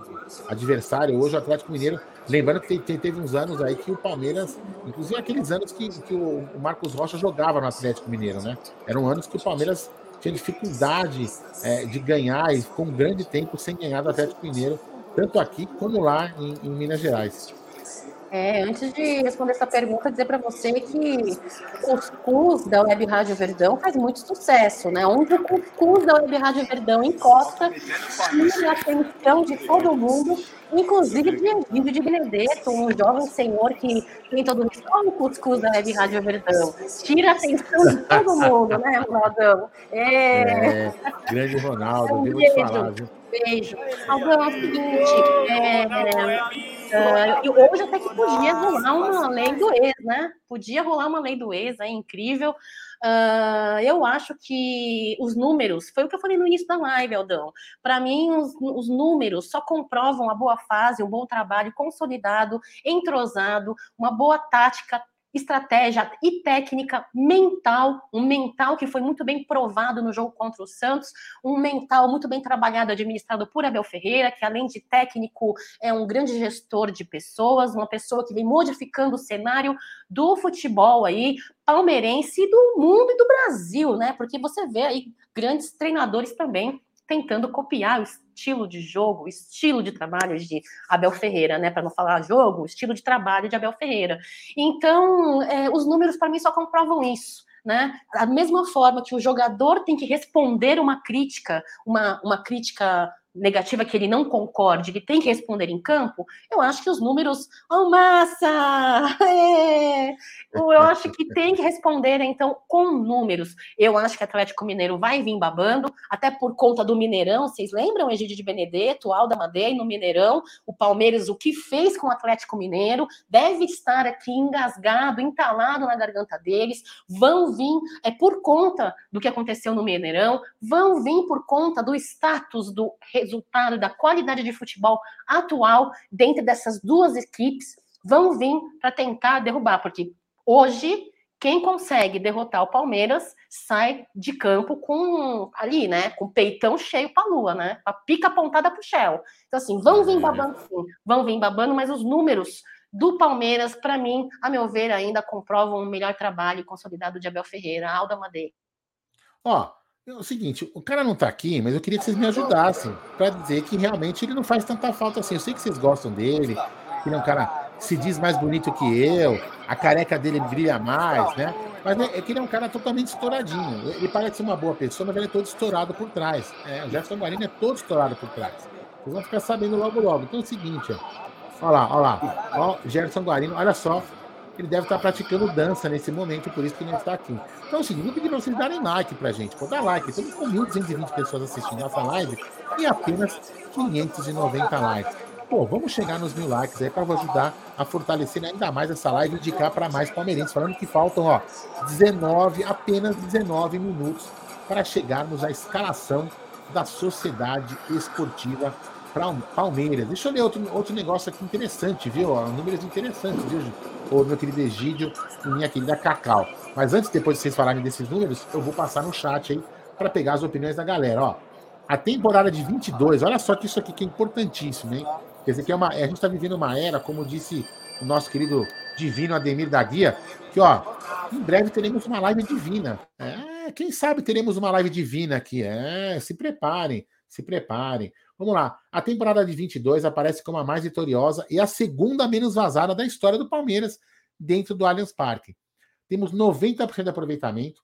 adversário hoje, o Atlético Mineiro. Lembrando que teve uns anos aí que o Palmeiras, inclusive aqueles anos que, que o Marcos Rocha jogava no Atlético Mineiro, né? Eram anos que o Palmeiras tinha dificuldade é, de ganhar e ficou um grande tempo sem ganhar do Atlético Mineiro, tanto aqui como lá em, em Minas Gerais. É, antes de responder essa pergunta, dizer para você que o cuscuz da Web Rádio Verdão faz muito sucesso, né? Onde o cuscuz da Web Rádio Verdão encosta, chama a atenção de todo mundo, inclusive de Egídio de Benedetto, um jovem senhor que tem todo mundo. Olha o cuscuz da Web Rádio Verdão. Tira a atenção de todo mundo, né, Ronaldão? É... é grande Ronaldo, é um devo te falar, viu? Beijo. Aldão, é o seguinte, é, uh, hoje até que podia rolar uma lei do ex, né? Podia rolar uma lei do ex, é incrível. Uh, eu acho que os números, foi o que eu falei no início da live, Aldão. Para mim, os, os, números só comprovam a boa fase, um bom trabalho consolidado, entrosado, uma boa tática estratégia e técnica mental, um mental que foi muito bem provado no jogo contra o Santos, um mental muito bem trabalhado, administrado por Abel Ferreira, que além de técnico é um grande gestor de pessoas, uma pessoa que vem modificando o cenário do futebol aí palmeirense do mundo e do Brasil, né? Porque você vê aí grandes treinadores também tentando copiar o estilo de jogo, o estilo de trabalho de Abel Ferreira, né? Para não falar jogo, o estilo de trabalho de Abel Ferreira. Então, é, os números para mim só comprovam isso. Né? Da mesma forma que o jogador tem que responder uma crítica, uma, uma crítica negativa que ele não concorde, ele tem que responder em campo, eu acho que os números, oh, massa! [LAUGHS] É! Eu acho que tem que responder, então, com números. Eu acho que Atlético Mineiro vai vir babando, até por conta do Mineirão. Vocês lembram, Egídio de Benedetto, Alda Madeira no Mineirão? O Palmeiras, o que fez com o Atlético Mineiro, deve estar aqui engasgado, entalado na garganta deles. Vão vir, é por conta do que aconteceu no Mineirão, vão vir por conta do status do resultado, da qualidade de futebol atual dentro dessas duas equipes, vão vir para tentar derrubar, porque hoje quem consegue derrotar o Palmeiras sai de campo com ali, né, com o peitão cheio para a lua, né, a pica apontada para o céu. Então assim, vão vir é. babando sim, vão vir babando, mas os números do Palmeiras, para mim, a meu ver, ainda comprovam o melhor trabalho consolidado de Abel Ferreira, Alda Madeira. Ó, é o seguinte, o cara não tá aqui, mas eu queria que vocês me ajudassem para dizer que realmente ele não faz tanta falta assim. Eu sei que vocês gostam dele, que ele é um cara que se diz mais bonito que eu, a careca dele brilha mais, né? Mas né, é que ele é um cara totalmente estouradinho. Ele parece uma boa pessoa, mas ele é todo estourado por trás. É, o Jefferson Guarino é todo estourado por trás. Vocês vão ficar sabendo logo logo. Então é o seguinte, ó. Olha lá, olha lá. Ó, Jefferson Guarino, olha só ele deve estar praticando dança nesse momento, por isso que ele não está aqui. Então, assim, vou pedir para vocês darem like pra gente. Pô, dá like. Estamos com 1.220 pessoas assistindo essa live e apenas 590 likes. Pô, vamos chegar nos mil likes aí para ajudar a fortalecer ainda mais essa live e indicar para mais palmeirenses, falando que faltam, ó, 19, apenas 19 minutos para chegarmos à escalação da Sociedade Esportiva Palmeiras. Deixa eu ler outro, outro negócio aqui interessante, viu? Números interessantes, viu, o meu querido Egídio e minha querida Cacau. Mas antes, depois de vocês falarem desses números, eu vou passar no chat aí para pegar as opiniões da galera. Ó, a temporada de 22, olha só que isso aqui que é importantíssimo, hein? Quer dizer, que é uma, a gente está vivendo uma era, como disse o nosso querido divino Ademir da Guia, que ó, em breve teremos uma live divina. É, quem sabe teremos uma live divina aqui. É, se preparem, se preparem. Vamos lá. A temporada de 22 aparece como a mais vitoriosa e a segunda menos vazada da história do Palmeiras dentro do Allianz Parque. Temos 90% de aproveitamento.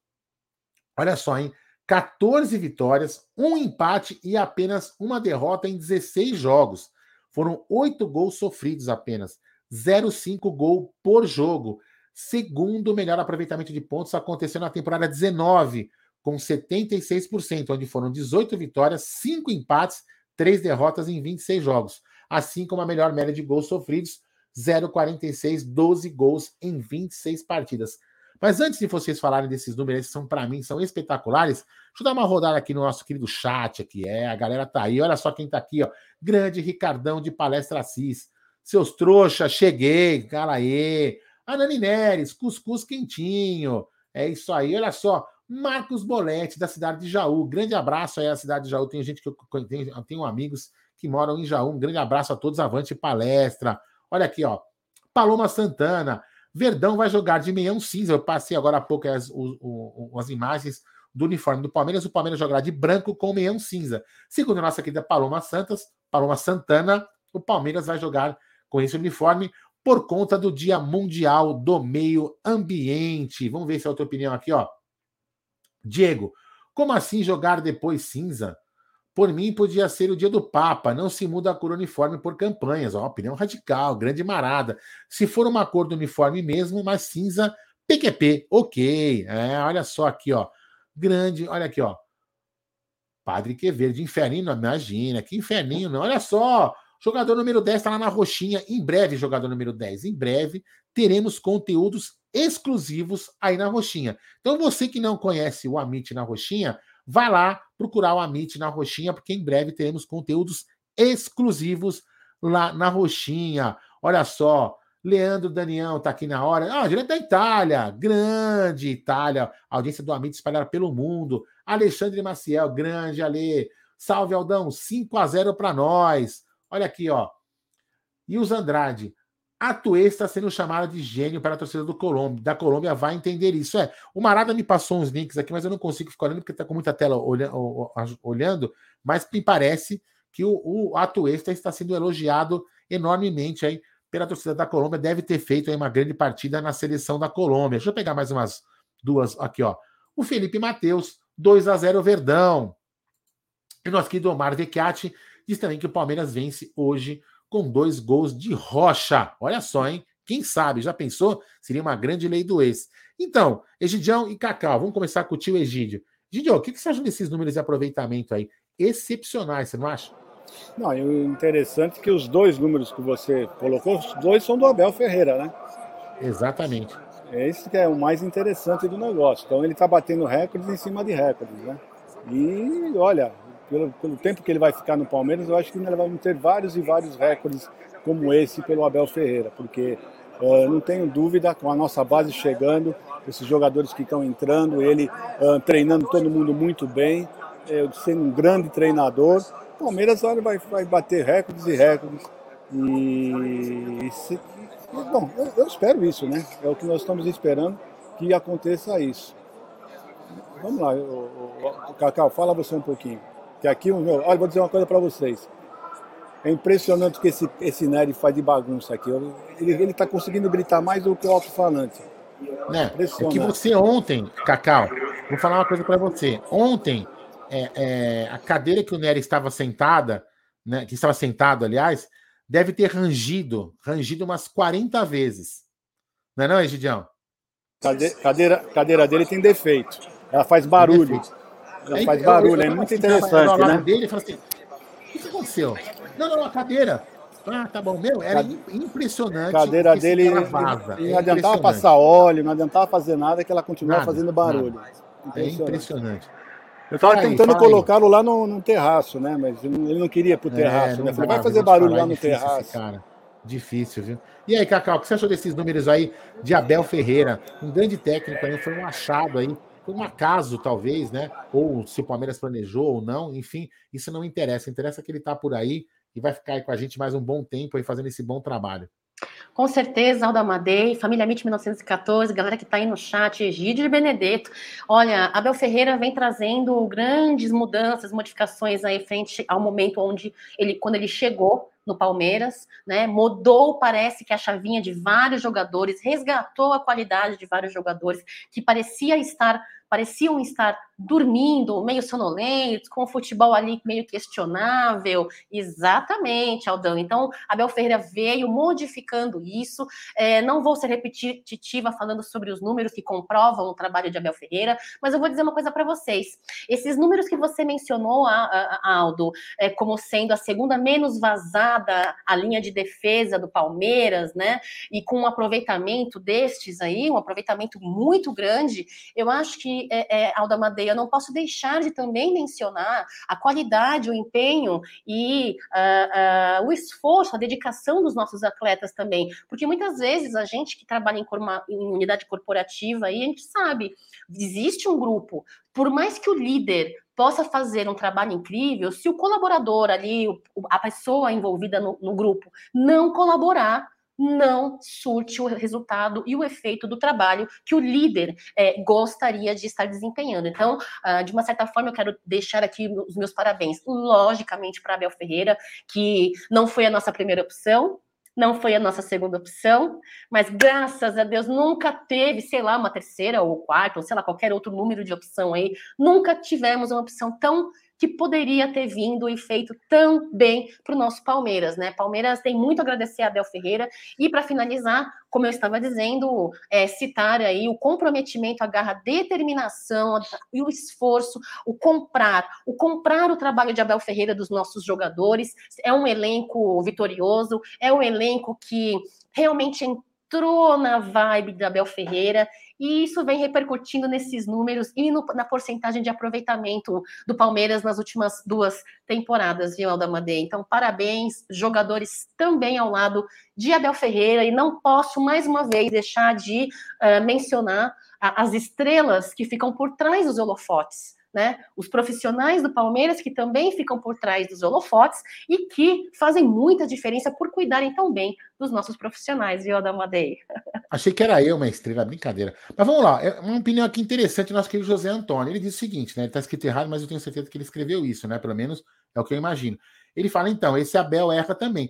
Olha só, hein? 14 vitórias, um empate e apenas uma derrota em 16 jogos. Foram oito gols sofridos apenas. 0,5 gol por jogo. Segundo melhor aproveitamento de pontos aconteceu na temporada 19, com 76%, onde foram 18 vitórias, 5 empates três derrotas em 26 jogos, assim como a melhor média de gols sofridos, 0,46, 12 gols em 26 partidas. Mas antes de vocês falarem desses números, que são para mim são espetaculares, deixa eu dar uma rodada aqui no nosso querido chat aqui. É, a galera tá aí. Olha só quem tá aqui, ó. Grande Ricardão de Palestra Assis. Seus trouxas, cheguei, cara aí. Anani Neres, cuscuz quentinho. É isso aí. Olha só, Marcos Boletti, da cidade de Jaú. Grande abraço aí à cidade de Jaú. Tem gente que eu tenho, tenho amigos que moram em Jaú. Um grande abraço a todos. Avante palestra. Olha aqui, ó. Paloma Santana. Verdão vai jogar de meião cinza. Eu passei agora há pouco as, as imagens do uniforme do Palmeiras. O Palmeiras jogará de branco com meião cinza. Segundo a nossa querida Paloma Santas, Paloma Santana, o Palmeiras vai jogar com esse uniforme por conta do Dia Mundial do Meio Ambiente. Vamos ver se é a outra opinião aqui, ó. Diego, como assim jogar depois cinza? Por mim, podia ser o dia do Papa. Não se muda a cor uniforme por campanhas. Ó, opinião radical, grande marada. Se for uma cor do uniforme mesmo, mas cinza, PQP, ok. É, olha só aqui, ó. Grande, olha aqui, ó. Padre Que Verde, inferninho, imagina, que inferninho, não. Olha só, jogador número 10 está lá na roxinha. Em breve, jogador número 10, em breve, teremos conteúdos exclusivos aí na roxinha. Então, você que não conhece o Amit na roxinha, vai lá procurar o Amit na roxinha, porque em breve teremos conteúdos exclusivos lá na roxinha. Olha só, Leandro Daniel está aqui na hora. Ah, direto da Itália, grande Itália, audiência do Amit espalhada pelo mundo. Alexandre Maciel, grande Ale. Salve Aldão, 5 a 0 para nós. Olha aqui, ó. E os Andrade, a está sendo chamada de gênio para a torcida do Colômbia, da Colômbia vai entender isso. É, o Marada me passou uns links aqui, mas eu não consigo ficar olhando porque está com muita tela olhando, mas me parece que o, o Atuesta está sendo elogiado enormemente aí pela torcida da Colômbia, deve ter feito aí uma grande partida na seleção da Colômbia. Deixa eu pegar mais umas duas aqui, ó. O Felipe Matheus, 2 a 0 Verdão. E nosso querido Omar Vecchiati diz também que o Palmeiras vence hoje com dois gols de rocha. Olha só, hein? Quem sabe, já pensou? Seria uma grande lei do ex. Então, Egidião e Cacau, vamos começar com o tio Egídio. Egidio, o que, que você acha desses números de aproveitamento aí? Excepcionais, você não acha? Não, o interessante é que os dois números que você colocou, os dois são do Abel Ferreira, né? Exatamente. É esse que é o mais interessante do negócio. Então ele está batendo recordes em cima de recordes, né? E olha, pelo, pelo, tempo que ele vai ficar no Palmeiras, eu acho que ele vai ter vários e vários recordes como esse pelo Abel Ferreira, porque uh, não tenho dúvida, com a nossa base chegando, esses jogadores que estão entrando, ele uh, treinando todo mundo muito bem, uh, sendo um grande treinador, o Palmeiras olha, vai, vai bater recordes e recordes. E, se, bom, eu, eu, espero isso, né? É o que nós estamos esperando que aconteça isso. Vamos lá, o, o, o Cacau, fala você um pouquinho. Que aqui, meu, olha, vou dizer uma coisa para vocês. É impressionante o que esse, esse Nery faz de bagunça aqui. Ele está conseguindo gritar mais do que o alto-falante. É, é que você ontem, Cacau, vou falar uma coisa para você. Ontem, é, é, a cadeira que o Nery estava sentada, né, que estava sentado, aliás, deve ter rangido, rangido umas 40 vezes. Não é não, Egidião? Cadeira, cadeira, cadeira dele tem defeito. Ela faz barulho. Faz barulho, é muito interessante, né? dele e fala assim, o que aconteceu? Não, não, a cadeira. Ah, tá bom. Meu, era impressionante. A cadeira dele vaza. não é adiantava passar óleo, não adiantava fazer nada, que ela continuava fazendo barulho. Impressionante. É impressionante. Eu estava tentando colocá-lo lá no, no, terraço, né? Mas ele não queria pro é, terraço, é, né? Falei, vai fazer barulho lá no difícil terraço. Cara. Difícil, viu? E aí, Cacau, o que você achou desses números aí de Abel Ferreira? Um grande técnico aí, foi um achado aí, foi um acaso, talvez, né? Ou se o Palmeiras planejou ou não, enfim, isso não interessa. Interessa que ele tá por aí e vai ficar aí com a gente mais um bom tempo aí fazendo esse bom trabalho. Com certeza, Alda Amadei, Família MIT 1914, galera que está aí no chat, Egídio de Benedetto. Olha, Abel Ferreira vem trazendo grandes mudanças, modificações aí frente ao momento onde ele, quando ele chegou no Palmeiras, né? Mudou, parece que a chavinha de vários jogadores, resgatou a qualidade de vários jogadores que parecia estar pareciam estar dormindo, meio sonolentos, com o futebol ali meio questionável. Exatamente, Aldão. Então, Abel Ferreira veio modificando isso. É, não vou ser repetitiva falando sobre os números que comprovam o trabalho de Abel Ferreira, mas eu vou dizer uma coisa para vocês. Esses números que você mencionou, Aldo, é, como sendo a segunda menos vazada a linha de defesa do Palmeiras, né? E com um aproveitamento destes aí, um aproveitamento muito grande, eu acho que é, é, Alda Madeira, não posso deixar de também mencionar a qualidade, o empenho e uh, uh, o esforço, a dedicação dos nossos atletas também, porque muitas vezes a gente que trabalha em, em unidade corporativa, aí a gente sabe, existe um grupo, por mais que o líder possa fazer um trabalho incrível, se o colaborador ali, a pessoa envolvida no, no grupo, não colaborar, não surte o resultado e o efeito do trabalho que o líder é, gostaria de estar desempenhando. Então, uh, de uma certa forma, eu quero deixar aqui os meus parabéns, logicamente, para Abel Ferreira, que não foi a nossa primeira opção, não foi a nossa segunda opção, mas graças a Deus nunca teve, sei lá, uma terceira ou quarta, ou sei lá, qualquer outro número de opção aí, nunca tivemos uma opção tão que poderia ter vindo e feito tão bem para o nosso Palmeiras, né? Palmeiras tem muito a agradecer a Abel Ferreira e para finalizar, como eu estava dizendo, é, citar aí o comprometimento, a garra, a determinação e o esforço, o comprar, o comprar o trabalho de Abel Ferreira dos nossos jogadores. É um elenco vitorioso, é um elenco que realmente entrou na vibe da Abel Ferreira e isso vem repercutindo nesses números e no, na porcentagem de aproveitamento do Palmeiras nas últimas duas temporadas, viu, Aldamadei? Então, parabéns, jogadores também ao lado de Abel Ferreira, e não posso mais uma vez deixar de uh, mencionar as estrelas que ficam por trás dos holofotes né? Os profissionais do Palmeiras que também ficam por trás dos holofotes e que fazem muita diferença por cuidarem tão bem dos nossos profissionais, viu, Adamadei? Achei que era eu uma estrela, brincadeira. Mas vamos lá, é uma opinião aqui interessante nosso querido José Antônio. Ele diz o seguinte, né? Ele está escrito errado, mas eu tenho certeza que ele escreveu isso, né? Pelo menos é o que eu imagino. Ele fala, então, esse Abel erra também.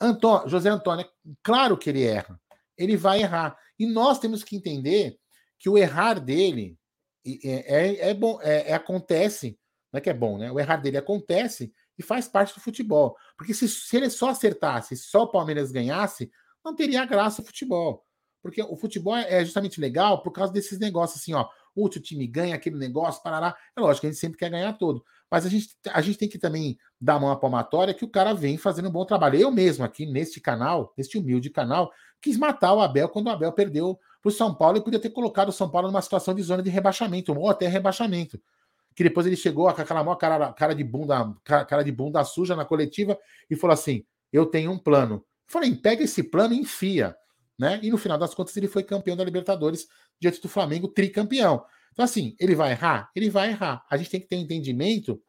Antônio, José Antônio, claro que ele erra. Ele vai errar. E nós temos que entender que o errar dele é, é, é bom, é, é, acontece, não é que é bom, né? O errar dele acontece e faz parte do futebol. Porque se, se ele só acertasse, só o Palmeiras ganhasse, não teria graça o futebol. Porque o futebol é justamente legal por causa desses negócios assim, ó. O time ganha aquele negócio, parará. É lógico a gente sempre quer ganhar todo. Mas a gente, a gente tem que também dar uma palmatória que o cara vem fazendo um bom trabalho. Eu mesmo aqui neste canal, neste humilde canal, quis matar o Abel quando o Abel perdeu para o São Paulo e podia ter colocado o São Paulo numa situação de zona de rebaixamento, ou até rebaixamento. Que depois ele chegou com aquela maior cara, cara de bunda, cara de bunda suja na coletiva e falou assim: Eu tenho um plano. Falei, pega esse plano e enfia. Né? E no final das contas, ele foi campeão da Libertadores diante do Flamengo, tricampeão. Então, assim, ele vai errar? Ele vai errar. A gente tem que ter um entendimento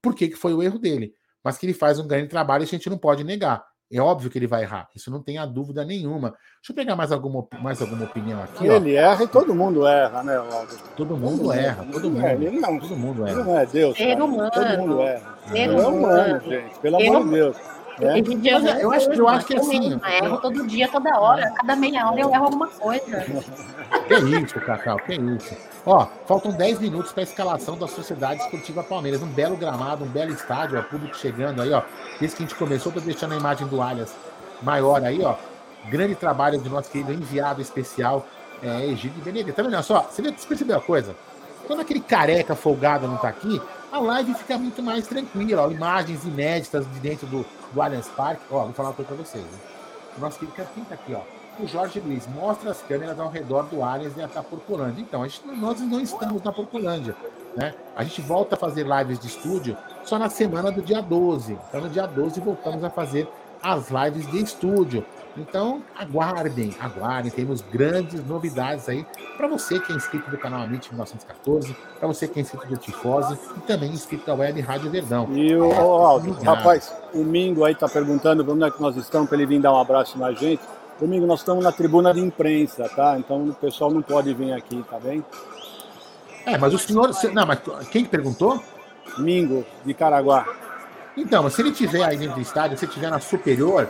por que, que foi o erro dele. Mas que ele faz um grande trabalho, a gente não pode negar. É óbvio que ele vai errar, isso não tem a dúvida nenhuma. Deixa eu pegar mais alguma, mais alguma opinião aqui. Ele ó. erra e todo mundo erra, né, Walter? Todo mundo erra, todo mundo. É, ele não, todo mundo erra. Ele não é Deus. Ser humano. Todo mundo erra. Ser humano, gente. Pelo amor de Deus. É. Eu, acho, eu acho que assim. Eu erro todo dia, toda hora. Cada meia hora eu erro alguma coisa. [LAUGHS] Que isso, Cacau, que isso. Ó, faltam 10 minutos para a escalação da Sociedade Esportiva Palmeiras. Um belo gramado, um belo estádio, ó, público chegando aí, ó. Desde que a gente começou, tô deixando a imagem do Alias maior aí, ó. Grande trabalho de nosso querido enviado especial, é, Egídio Benedito. Tá vendo só? Você percebeu a coisa? Quando aquele careca folgado não tá aqui, a live fica muito mais tranquila. Ó, imagens inéditas de dentro do, do Allianz Parque. Ó, vou falar uma coisa pra vocês. Né? O nosso querido quem tá aqui, ó. O Jorge Luiz mostra as câmeras ao redor do Allianz e da Porcolândia. Então, a gente, nós não estamos na Porcolândia. Né? A gente volta a fazer lives de estúdio só na semana do dia 12. Então, no dia 12, voltamos a fazer as lives de estúdio. Então, aguardem, aguardem, temos grandes novidades aí para você que é inscrito do canal Amit 1914, para você que é inscrito do Tifose e também inscrito da Web Rádio Verdão. E o oh, Aldo, rapaz, o Mingo aí tá perguntando onde é que nós estamos para ele vir dar um abraço na gente. Domingo, nós estamos na tribuna de imprensa, tá? Então o pessoal não pode vir aqui, tá bem? É, mas o senhor. Não, mas quem perguntou? Mingo, de Caraguá. Então, se ele tiver aí dentro do estádio, se tiver na superior,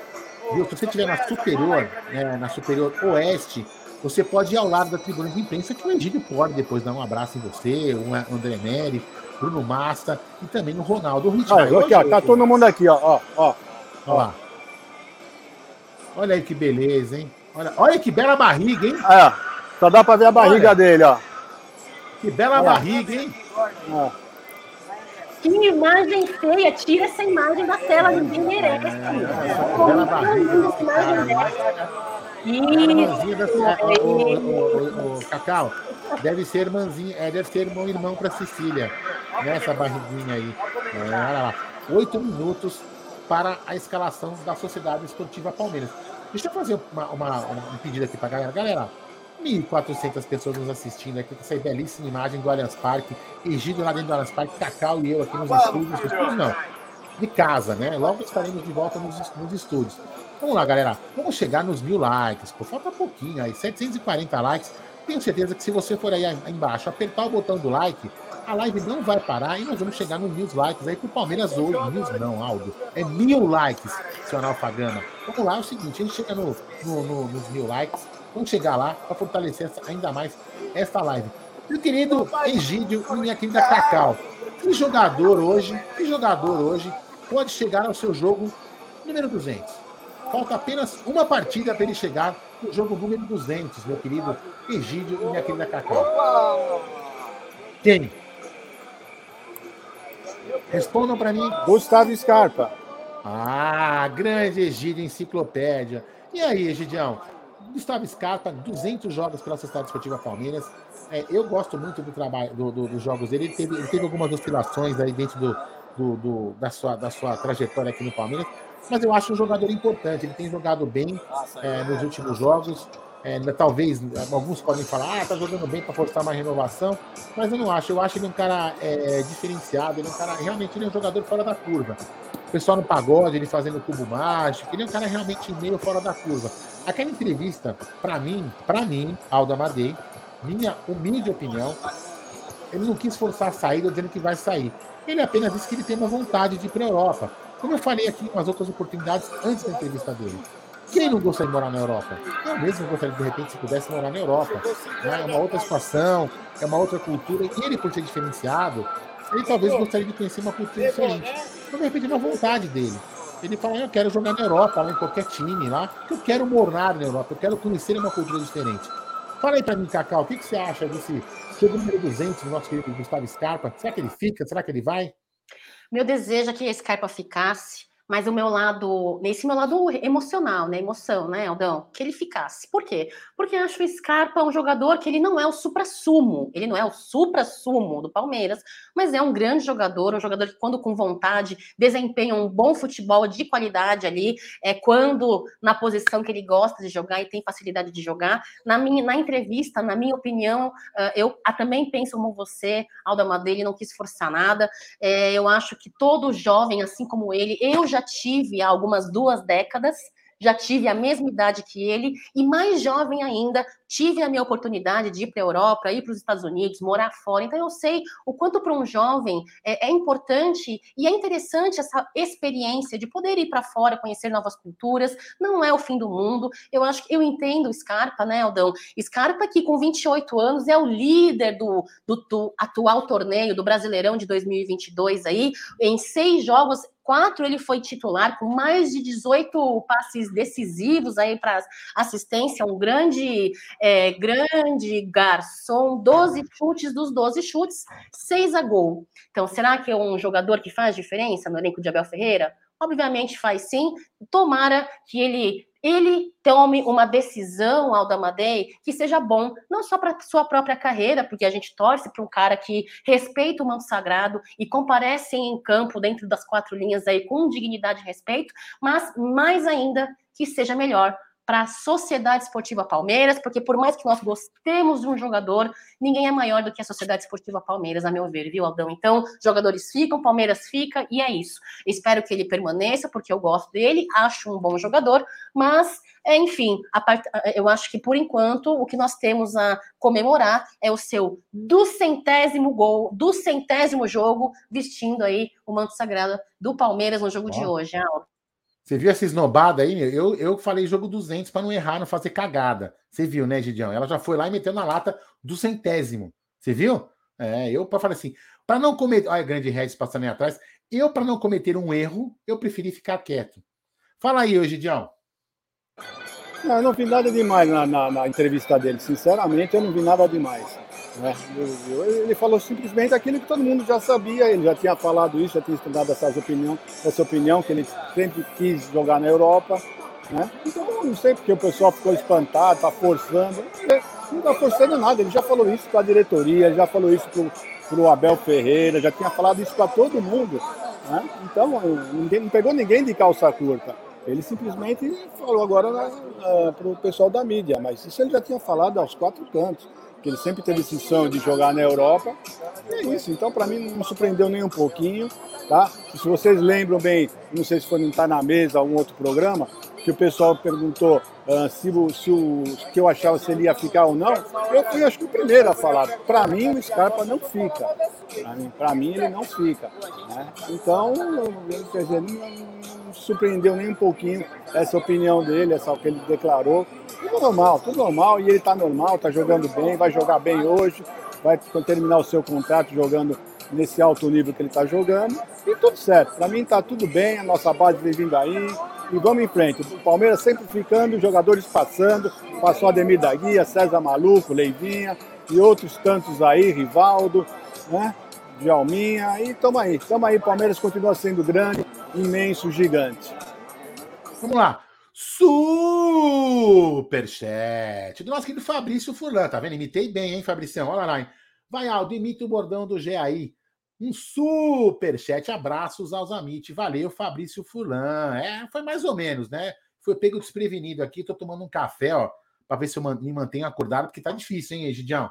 viu? Se você tiver na superior, né, na superior oeste, você pode ir ao lado da tribuna de imprensa, que o Egídio pode depois dar um abraço em você, o André Neri, Bruno Massa e também o Ronaldo. Ritmo Olha, aqui, ó, tá todo mundo aqui, ó, ó, ó. Olha lá. Olha aí que beleza, hein? Olha, olha que bela barriga, hein? É, só dá pra ver a barriga olha. dele, ó. Que bela olha. barriga, hein? Ó. Que imagem feia, tira essa imagem da tela, ninguém merece. Como essa imagem dessa? Isso, Cacau, deve ser irmãzinho, é, deve ser um irmão para Cecília, nessa barriguinha aí. É, olha lá, oito minutos para a escalação da Sociedade Esportiva Palmeiras. Deixa eu fazer uma, uma, um pedido aqui para a galera. Galera, 1.400 pessoas nos assistindo aqui com essa belíssima imagem do Allianz Parque, Egídio lá dentro do Allianz Parque, Cacau e eu aqui nos estúdios, estúdios não, de casa, né? Logo estaremos de volta nos, nos estúdios. Vamos lá, galera, vamos chegar nos mil likes, pô, falta pouquinho aí, 740 likes. Tenho certeza que se você for aí embaixo, apertar o botão do like, a live não vai parar e nós vamos chegar nos mil likes aí pro Palmeiras hoje. Mil não, Aldo. É mil likes, seu Analfagana. Vamos lá, é o seguinte, a gente chega no, no, no, nos mil likes Vamos chegar lá para fortalecer ainda mais esta live. Meu querido Egídio e minha querida Cacau, Que jogador hoje, que jogador hoje pode chegar ao seu jogo número 200? Falta apenas uma partida para ele chegar no jogo número 200, meu querido Egídio e minha querida Cacau. Quem? Respondam para mim. Gustavo Scarpa. Ah, grande Egídio Enciclopédia. E aí, Egidião? Gustavo Scarpa, 200 jogos pela Sociedade Esportiva Palmeiras. É, eu gosto muito do trabalho do, do, dos jogos dele. Ele teve, ele teve algumas oscilações aí dentro do, da, sua, da sua trajetória aqui no Palmeiras, mas eu acho um jogador importante. Ele tem jogado bem é, nos últimos jogos. É, talvez alguns podem falar, ah, tá jogando bem para forçar uma renovação, mas eu não acho. Eu acho ele um cara é, diferenciado, ele é um cara realmente ele é um jogador fora da curva. O pessoal no pagode, ele fazendo cubo mágico, ele é um cara realmente meio fora da curva. Aquela entrevista, para mim, para mim, Aldo Amadei, minha humilde opinião, ele não quis forçar a saída dizendo que vai sair. Ele apenas disse que ele tem uma vontade de ir para a Europa. Como eu falei aqui umas outras oportunidades antes da entrevista dele. Quem não gostaria de morar na Europa? Eu mesmo gostaria, de repente, se pudesse morar na Europa. Né? É uma outra situação, é uma outra cultura. E ele, por ser diferenciado, ele talvez gostaria de conhecer uma cultura diferente. Então, de repente, é uma vontade dele. Ele fala, eu quero jogar na Europa, lá em qualquer time lá, eu quero morar na Europa, eu quero conhecer uma cultura diferente. Fala aí pra mim, Cacau, o que, que você acha desse jogo número 200 do nosso querido Gustavo Scarpa? Será que ele fica? Será que ele vai? Meu desejo é que a Scarpa ficasse mas o meu lado, nesse meu lado emocional, né, emoção, né, Aldão, que ele ficasse. Por quê? Porque acho o Scarpa um jogador que ele não é o supra-sumo, ele não é o supra-sumo do Palmeiras, mas é um grande jogador, um jogador que quando com vontade desempenha um bom futebol de qualidade ali, é quando na posição que ele gosta de jogar e tem facilidade de jogar. Na minha na entrevista, na minha opinião, eu também penso como você, Aldo Madeira, não quis forçar nada. É, eu acho que todo jovem, assim como ele, eu já tive há algumas duas décadas, já tive a mesma idade que ele, e mais jovem ainda, tive a minha oportunidade de ir para a Europa, ir para os Estados Unidos, morar fora. Então eu sei o quanto para um jovem é, é, importante e é interessante essa experiência de poder ir para fora, conhecer novas culturas. Não é o fim do mundo. Eu acho que eu entendo Scarpa, né, Aldão? Scarpa que com 28 anos é o líder do, do, do atual torneio do Brasileirão de 2022 aí, em seis jogos quatro ele foi titular com mais de 18 passes decisivos aí para assistência, um grande é, grande garçom, 12 chutes dos 12 chutes, 6 a gol. Então, será que é um jogador que faz diferença no elenco de Abel Ferreira? Obviamente faz sim. Tomara que ele ele tome uma decisão, Alda Madei, que seja bom, não só para sua própria carreira, porque a gente torce para um cara que respeita o manto sagrado e comparece em campo dentro das quatro linhas aí com dignidade e respeito, mas mais ainda que seja melhor para a Sociedade Esportiva Palmeiras, porque por mais que nós gostemos de um jogador, ninguém é maior do que a Sociedade Esportiva Palmeiras, a meu ver, viu, Aldão? Então, jogadores ficam, Palmeiras fica, e é isso. Espero que ele permaneça, porque eu gosto dele, acho um bom jogador, mas, é, enfim, part... eu acho que por enquanto o que nós temos a comemorar é o seu do centésimo gol, do centésimo jogo, vestindo aí o manto sagrado do Palmeiras no jogo de hoje, Aldo. Você viu essa esnobada aí? Eu, eu falei jogo 200 para não errar, não fazer cagada. Você viu, né, Gidião? Ela já foi lá e meteu na lata do centésimo. Você viu? É, eu para falar assim, para não cometer. Olha, grande Regis passando aí atrás. Eu, para não cometer um erro, eu preferi ficar quieto. Fala aí, Gidião. Não, eu não vi nada demais na, na, na entrevista dele. Sinceramente, eu não vi nada demais. Né? Ele falou simplesmente aquilo que todo mundo já sabia, ele já tinha falado isso, já tinha estudado essa opinião, essa opinião que ele sempre quis jogar na Europa. Né? Então não sei porque o pessoal ficou espantado, está forçando. Não está forçando nada, ele já falou isso para a diretoria, já falou isso para o Abel Ferreira, já tinha falado isso para todo mundo. Né? Então ninguém, não pegou ninguém de calça curta. Ele simplesmente falou agora para o pessoal da mídia, mas isso ele já tinha falado aos quatro cantos que ele sempre teve esse sonho de jogar na Europa. E é isso, então para mim não surpreendeu nem um pouquinho, tá? Se vocês lembram bem, não sei se foi não estar na mesa algum outro programa, que o pessoal perguntou uh, se, o, se o que eu achava se ele ia ficar ou não, eu fui acho que o primeiro a falar. Para mim o Scarpa não fica. Para mim, mim ele não fica. Né? Então, quer dizer, não, não surpreendeu nem um pouquinho essa opinião dele, essa que ele declarou. Tudo normal, tudo normal, e ele está normal, está jogando bem, vai jogar bem hoje, vai terminar o seu contrato jogando nesse alto nível que ele está jogando. E tudo certo. Para mim está tudo bem, a nossa base vem vindo aí. E vamos em frente. O Palmeiras sempre ficando, jogadores passando. Passou Ademir da Guia, César Maluco, Leivinha e outros tantos aí, Rivaldo, né? Jalminha. E tamo aí, tamo aí. Palmeiras continua sendo grande, imenso, gigante. Vamos lá. Superchat do nosso querido Fabrício Furlan. Tá vendo? Imitei bem, hein, Fabricião? Olha lá, hein? Vai, Aldo, imita o bordão do GAI. Um superchat. Abraços aos Amit. Valeu, Fabrício Furlan. É, foi mais ou menos, né? Foi pego desprevenido aqui. Tô tomando um café, ó, para ver se eu me mantenho acordado, porque tá difícil, hein, Egidião?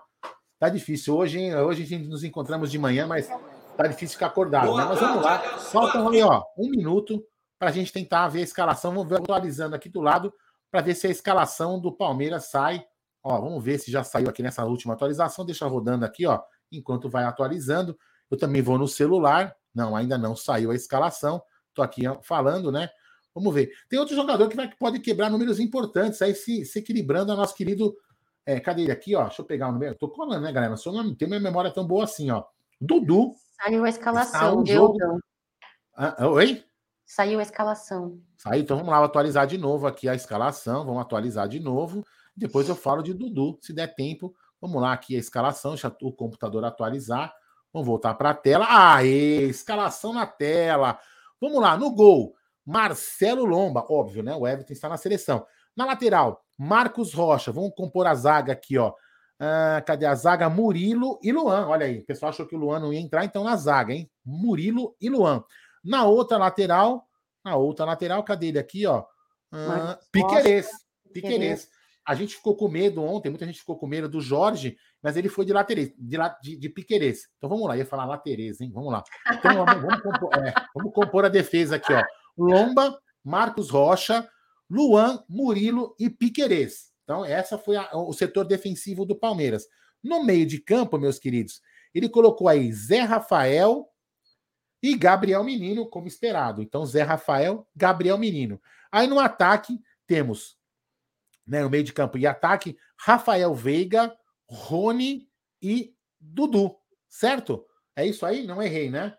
Tá difícil. Hoje, hein? Hoje a gente nos encontramos de manhã, mas tá difícil ficar acordado, né? Mas vamos lá. Faltam aí, ó, um minuto para a gente tentar ver a escalação. Vamos ver atualizando aqui do lado para ver se a escalação do Palmeiras sai. Ó, vamos ver se já saiu aqui nessa última atualização. Deixa rodando aqui, ó, enquanto vai atualizando. Eu também vou no celular. Não, ainda não saiu a escalação. Estou aqui falando, né? Vamos ver. Tem outro jogador que, vai, que pode quebrar números importantes, aí se, se equilibrando a nosso querido. É, cadê ele aqui, ó? Deixa eu pegar o número. Tô colando, né, galera? Só não tem minha memória tão boa assim, ó. Dudu. Saiu a escalação, um jogo... ah, oi? Saiu a escalação. Saiu, então vamos lá atualizar de novo aqui a escalação. Vamos atualizar de novo. Depois eu falo de Dudu, se der tempo. Vamos lá aqui a escalação, deixa o computador atualizar. Vamos voltar para a tela. Aê, escalação na tela. Vamos lá, no gol, Marcelo Lomba, óbvio, né? O Everton está na seleção. Na lateral, Marcos Rocha. Vamos compor a zaga aqui, ó. Ah, cadê a zaga? Murilo e Luan. Olha aí, o pessoal achou que o Luan não ia entrar, então na zaga, hein? Murilo e Luan. Na outra lateral, na outra lateral, cadê ele aqui, ó? Uh, Piquerez. Piquerez. A gente ficou com medo ontem, muita gente ficou com medo do Jorge, mas ele foi de laterez, de, de, de Piquerez. Então vamos lá, ia falar laterez, hein? Vamos lá. Então vamos, vamos, compor, é, vamos compor a defesa aqui, ó. Lomba, Marcos Rocha, Luan, Murilo e Piquerez. Então, essa foi a, o setor defensivo do Palmeiras. No meio de campo, meus queridos, ele colocou aí Zé Rafael, e Gabriel Menino, como esperado. Então, Zé Rafael, Gabriel Menino. Aí no ataque, temos, né, no meio de campo e ataque, Rafael Veiga, Rony e Dudu. Certo? É isso aí? Não errei, né?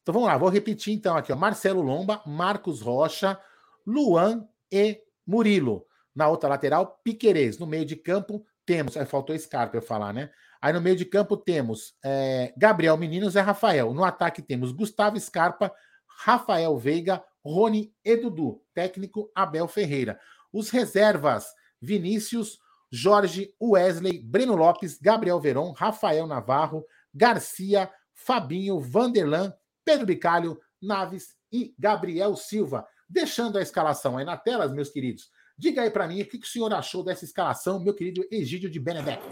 Então vamos lá, vou repetir então aqui, ó. Marcelo Lomba, Marcos Rocha, Luan e Murilo. Na outra lateral, Piquerez. No meio de campo, temos. Aí faltou Scarpa eu falar, né? Aí no meio de campo temos é, Gabriel Menino, Zé Rafael. No ataque temos Gustavo Scarpa, Rafael Veiga, Rony e Dudu. Técnico Abel Ferreira. Os reservas: Vinícius, Jorge, Wesley, Breno Lopes, Gabriel Veron, Rafael Navarro, Garcia, Fabinho, Vanderlan, Pedro Bicalho, Naves e Gabriel Silva. Deixando a escalação aí na tela, meus queridos. Diga aí para mim o que o senhor achou dessa escalação, meu querido Egídio de Benedetti.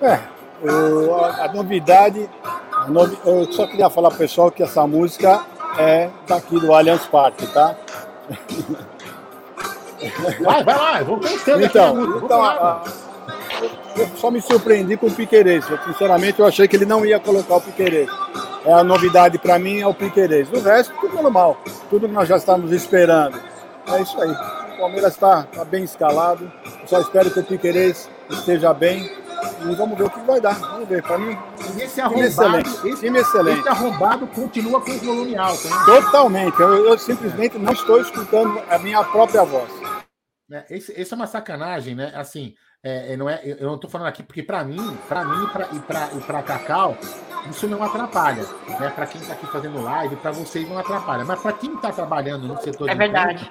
É, o, a, a, novidade, a novi, eu só queria falar pessoal que essa música é daqui do Allianz Parque, tá? [LAUGHS] Vai, vai lá, eu vou pensando então, aqui então, a, eu só me surpreendi com o Piquerez. Sinceramente, eu achei que ele não ia colocar o Piquerez. É a novidade para mim é o Piquerez. O resto, tudo normal. Tudo que nós já estamos esperando. É isso aí. O Palmeiras está tá bem escalado. Eu só espero que o Piquerez esteja bem e vamos ver o que vai dar. Vamos ver. Para mim, e esse arrombado, excelente. Esse, time excelente. Esse arrombado continua com o volume alto. Hein? Totalmente. Eu, eu, simplesmente não estou escutando a minha própria voz. É, esse, esse é uma sacanagem, né? Assim, é, é não é, eu não estou falando aqui porque para mim, para mim pra, e para e para Cacau, isso não atrapalha, né? Para quem está aqui fazendo live, para vocês não atrapalha, mas para quem está trabalhando no setor é verdade.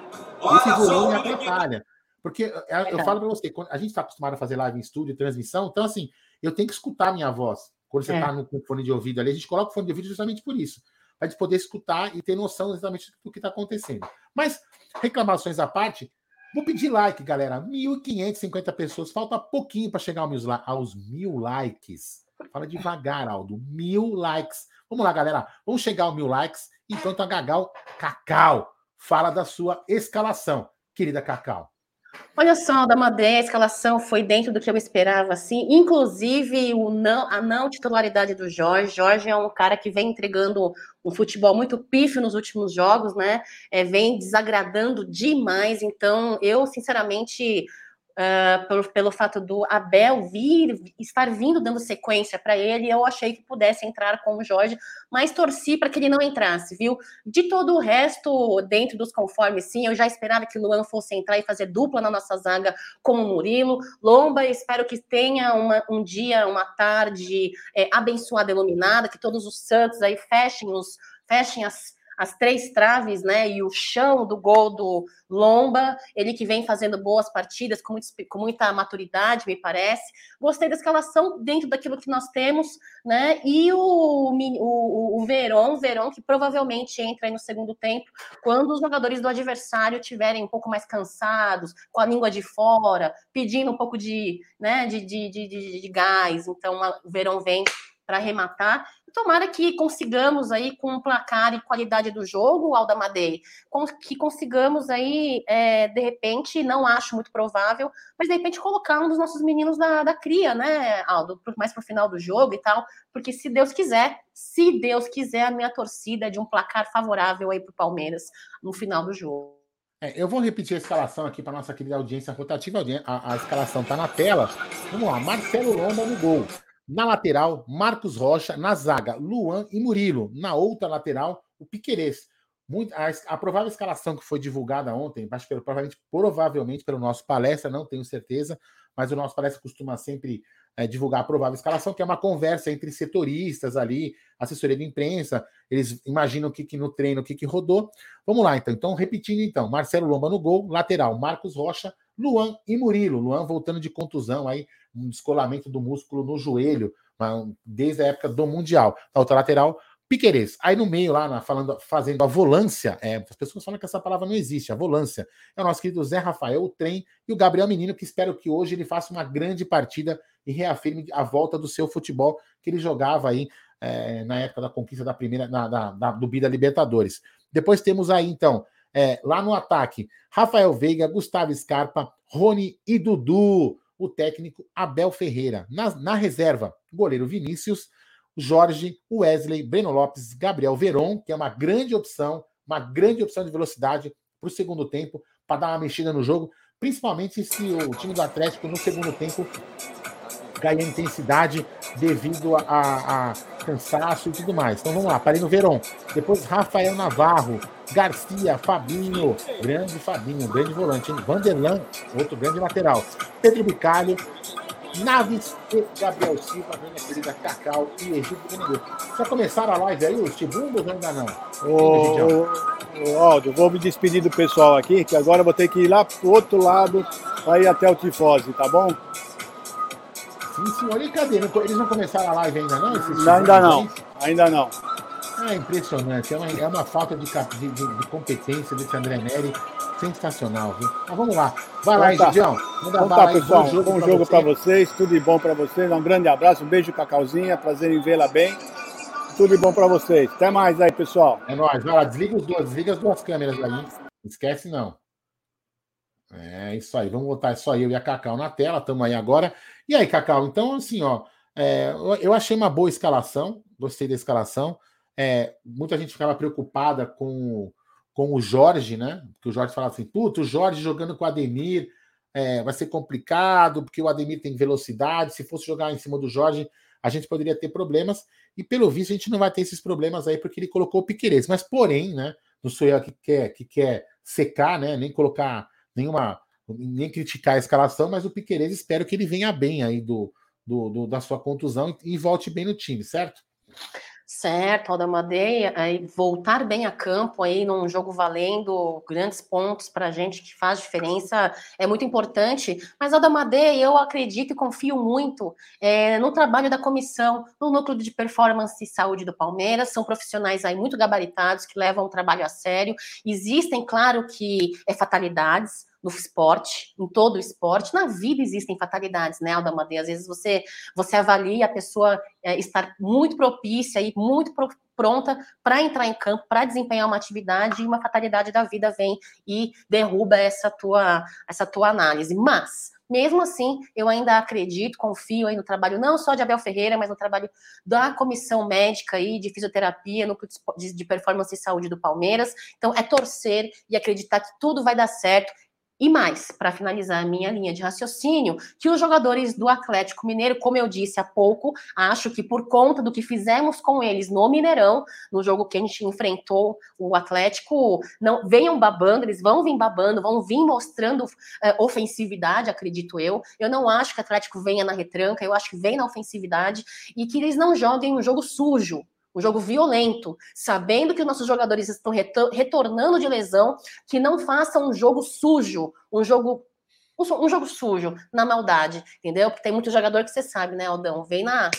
esse volume atrapalha. Porque é, eu falo para você, a gente está acostumado a fazer live em estúdio, transmissão, então assim, eu tenho que escutar a minha voz. Quando você está é. no com fone de ouvido ali, a gente coloca o fone de ouvido justamente por isso. Para gente poder escutar e ter noção exatamente do que está acontecendo. Mas, reclamações à parte, vou pedir like, galera. 1.550 pessoas, falta pouquinho para chegar aos mil likes. Fala devagar, Aldo. Mil likes. Vamos lá, galera. Vamos chegar aos mil likes. Enquanto a Gagal Cacau fala da sua escalação. Querida Cacau. Olha só, da Madeira, a escalação foi dentro do que eu esperava, assim, inclusive o não, a não titularidade do Jorge. Jorge é um cara que vem entregando um futebol muito pífio nos últimos jogos, né? É, vem desagradando demais. Então, eu, sinceramente, uh, pelo, pelo fato do Abel vir, estar vindo dando sequência para ele, eu achei que pudesse entrar com o Jorge, mas torci para que ele não entrasse, viu? De todo o resto, dentro dos conformes, sim, eu já esperava que o Luan fosse entrar e fazer dupla na nossa zaga com o Murilo. Lomba, espero que tenha uma, um dia, uma tarde é, abençoada, iluminada, que todos os santos aí fechem os fechem as as três traves, né, e o chão do gol do Lomba, ele que vem fazendo boas partidas com, muito, com, muita maturidade, me parece. Gostei da escalação dentro daquilo que nós temos, né, e o, o, o Verón, Verón que provavelmente entra no segundo tempo, quando os jogadores do adversário tiverem um pouco mais cansados, com a língua de fora, pedindo um pouco de, né, de, de, de, de, de gás, então o Verón vem para arrematar. Tomara que consigamos aí, com o placar e qualidade do jogo, Alda Madei, que consigamos aí, é, de repente, não acho muito provável, mas de repente colocar um dos nossos meninos da, da cria, né, Aldo, mais para o final do jogo e tal, porque se Deus quiser, se Deus quiser, a minha torcida é de um placar favorável aí para o Palmeiras no final do jogo. É, eu vou repetir a escalação aqui para nossa querida audiência rotativa. A, a escalação está na tela. Vamos lá, Marcelo Lomba no gol. Na lateral, Marcos Rocha. Na zaga, Luan e Murilo. Na outra lateral, o Piquerez. Muito, a, a, provável escalação que foi divulgada ontem, acho que provavelmente, provavelmente pelo nosso palestra, não tenho certeza, mas o nosso palestra costuma sempre é, divulgar a provável escalação, que é uma conversa entre setoristas ali, assessoria de imprensa, eles imaginam o que, que no treino, o que, que rodou. Vamos lá, então. Então, repetindo, então, Marcelo Lomba no gol, lateral, Marcos Rocha, Luan e Murilo. Luan voltando de contusão aí, um descolamento do músculo no joelho, desde a época do Mundial. Na outra lateral, Piquerez. Aí no meio, lá, falando, fazendo a volância, é, as pessoas falam que essa palavra não existe, a volância. É o nosso querido Zé Rafael, o trem, e o Gabriel Menino, que espero que hoje ele faça uma grande partida e reafirme a volta do seu futebol que ele jogava aí é, na época da conquista da primeira, na, do Bida Libertadores. Depois temos aí, então, é, lá no ataque, Rafael Veiga, Gustavo Scarpa, Rony e Dudu o técnico Abel Ferreira. Na, na reserva, goleiro Vinícius, Jorge, Wesley, Breno Lopes, Gabriel Veron, que é uma grande opção, uma grande opção de velocidade para o segundo tempo, para dar uma mexida no jogo, principalmente se o time do Atlético no segundo tempo ganha intensidade devido a, a, cansaço e tudo mais. Então vamos lá, parei no Verón. Depois Rafael Navarro, Garcia, Fabinho, grande Fabinho, grande volante, hein? Vanderlan, outro grande lateral. Pedro Bicalho, Naves e Gabriel Silva, minha querida Cacau e Egito Benedito. Já começaram a live aí, os tibundos ainda não? Ô, ô, Aldo, vou me despedir do pessoal aqui, que agora eu vou ter que ir lá pro outro lado para ir até o Tifose, tá bom? Senhor. E cadê? Eles não começaram a live ainda, não? não ainda não. Ainda não. É impressionante. É uma, é uma falta de, de, de, competência desse André Neri sensacional, viu? Mas vamos lá. Vai lá, então, Gidião. Então tá, pessoal. Bom jogo, bom jogo para vocês. Tudo de bom para vocês. Um grande abraço. Um beijo, Cacauzinha. Prazer em vê-la bem. Tudo de bom para vocês. Até mais aí, pessoal. É nóis. Vai lá, desliga, os dois, desliga as duas câmeras aí. Esquece, não. É isso aí. Vamos botar só eu e a Cacau na tela. Estamos aí agora. E aí, Cacau, então, assim, ó, é, eu achei uma boa escalação, gostei da escalação. É, muita gente ficava preocupada com, com o Jorge, né? Porque o Jorge falava assim: puto, o Jorge jogando com o Ademir é, vai ser complicado, porque o Ademir tem velocidade. Se fosse jogar em cima do Jorge, a gente poderia ter problemas. E pelo visto, a gente não vai ter esses problemas aí, porque ele colocou o Piqueires. Mas, porém, né? Não sou eu que quer, que quer secar, né? Nem colocar nenhuma nem criticar a escalação, mas o Piqueires espero que ele venha bem aí do, do, do da sua contusão e, e, volte bem no time, certo? Certo, Aldamadeia, aí voltar bem a campo aí num jogo valendo grandes pontos para a gente que faz diferença é muito importante. Mas Aldamadeia, eu acredito e confio muito é, no trabalho da comissão, no núcleo de performance e saúde do Palmeiras. São profissionais aí muito gabaritados que levam o trabalho a sério. Existem, claro, que é fatalidades no esporte, em todo o esporte, na vida existem fatalidades, né, Alda Às vezes você, você avalia a pessoa é, estar muito propícia e muito pro, pronta para entrar em campo, para desempenhar uma atividade, e uma fatalidade da vida vem e derruba essa tua, essa tua análise. Mas, mesmo assim, eu ainda acredito, confio aí no trabalho não só de Abel Ferreira, mas no trabalho da comissão médica aí de fisioterapia, de, de performance e saúde do Palmeiras. Então, é torcer e acreditar que tudo vai dar certo E mais, para finalizar a minha linha de raciocínio, que os jogadores do Atlético Mineiro, como eu disse há pouco, acho que por conta do que fizemos com eles no Mineirão, no jogo que a gente enfrentou o Atlético, não venham babando, eles vão vir babando, vão vir mostrando é, ofensividade, acredito eu. Eu não acho que o Atlético venha na retranca, eu acho que vem na ofensividade e que eles não joguem um jogo sujo, um jogo violento, sabendo que os nossos jogadores estão retornando de lesão, que não façam um jogo sujo, um jogo um jogo sujo, na maldade, entendeu? Porque tem muito jogador que você sabe, né, Aldão? Vem na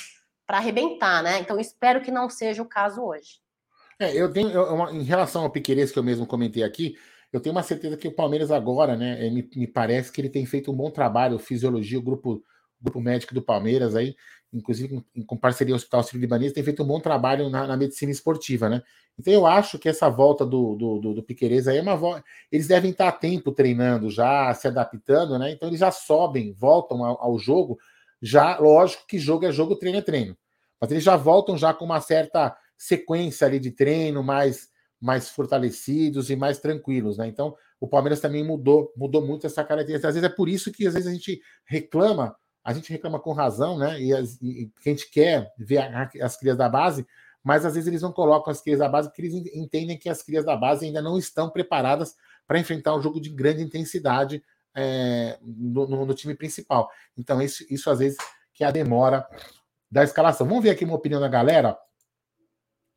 para arrebentar, né? Então espero que não seja o caso hoje. É, eu tenho, eu, em relação ao Piqueires que eu mesmo comentei aqui, eu tenho uma certeza que o Palmeiras agora, né, me, me parece que ele tem feito um bom trabalho, fisiologia, o grupo, grupo médico do Palmeiras aí, inclusive com parceria Hospital Sírio-Libanês, tem feito um bom trabalho na, na, medicina esportiva, né? Então eu acho que essa volta do, do, do, do Piqueires aí é uma volta. Eles devem estar a tempo treinando, já se adaptando, né? Então eles já sobem, voltam ao, ao jogo. Já, lógico que jogo é jogo, treino é treino. Mas eles já voltam já com uma certa sequência ali de treino, mais, mais fortalecidos e mais tranquilos, né? Então o Palmeiras também mudou, mudou muito essa característica. Às vezes é por isso que às vezes a gente reclama a gente reclama com razão, né? E, as, e a gente quer ver a, as crias da base, mas às vezes eles não colocam as crias da base porque eles entendem que as crias da base ainda não estão preparadas para enfrentar um jogo de grande intensidade é, no, no, no, time principal. Então, isso, isso às vezes que é a demora da escalação. Vamos ver aqui uma opinião da galera.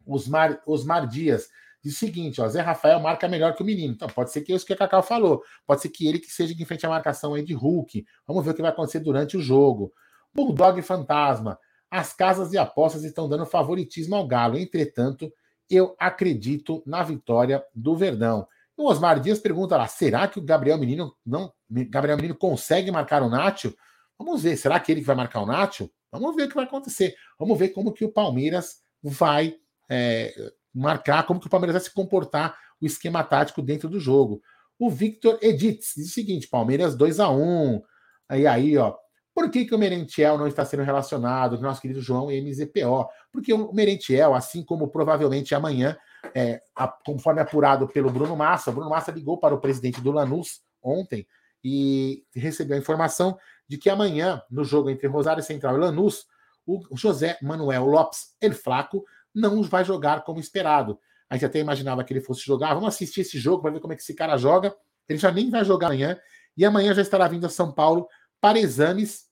Osmar, Osmar Dias o seguinte: ó, Zé Rafael marca melhor que o menino. Então, pode ser que é isso que a Cacau falou. Pode ser que ele que seja de frente à marcação aí de Hulk. Vamos ver o que vai acontecer durante o jogo. Bulldog Fantasma. As casas de apostas estão dando favoritismo ao Galo. Entretanto, eu acredito na vitória do Verdão. O Osmar Dias pergunta lá: será que o Gabriel Menino não. Gabriel Menino consegue marcar o Nátio? Vamos ver. Será que ele que vai marcar o Nátio? Vamos ver o que vai acontecer. Vamos ver como que o Palmeiras vai é, marcar como que o Palmeiras vai se comportar o esquema tático dentro do jogo. O Victor Edits diz o seguinte: Palmeiras 2 a 1 Aí aí, ó. Por que, que o Merentiel não está sendo relacionado com o nosso querido João MZPO? Porque o Merentiel, assim como provavelmente amanhã, é, a, conforme apurado pelo Bruno Massa, o Bruno Massa ligou para o presidente do Lanús ontem e recebeu a informação de que amanhã, no jogo entre Rosário Central e Lanús, o José Manuel Lopes El Flaco não vai jogar como esperado. A gente até imaginava que ele fosse jogar. Vamos assistir esse jogo para ver como é que esse cara joga. Ele já nem vai jogar amanhã. E amanhã já estará vindo a São Paulo para exames,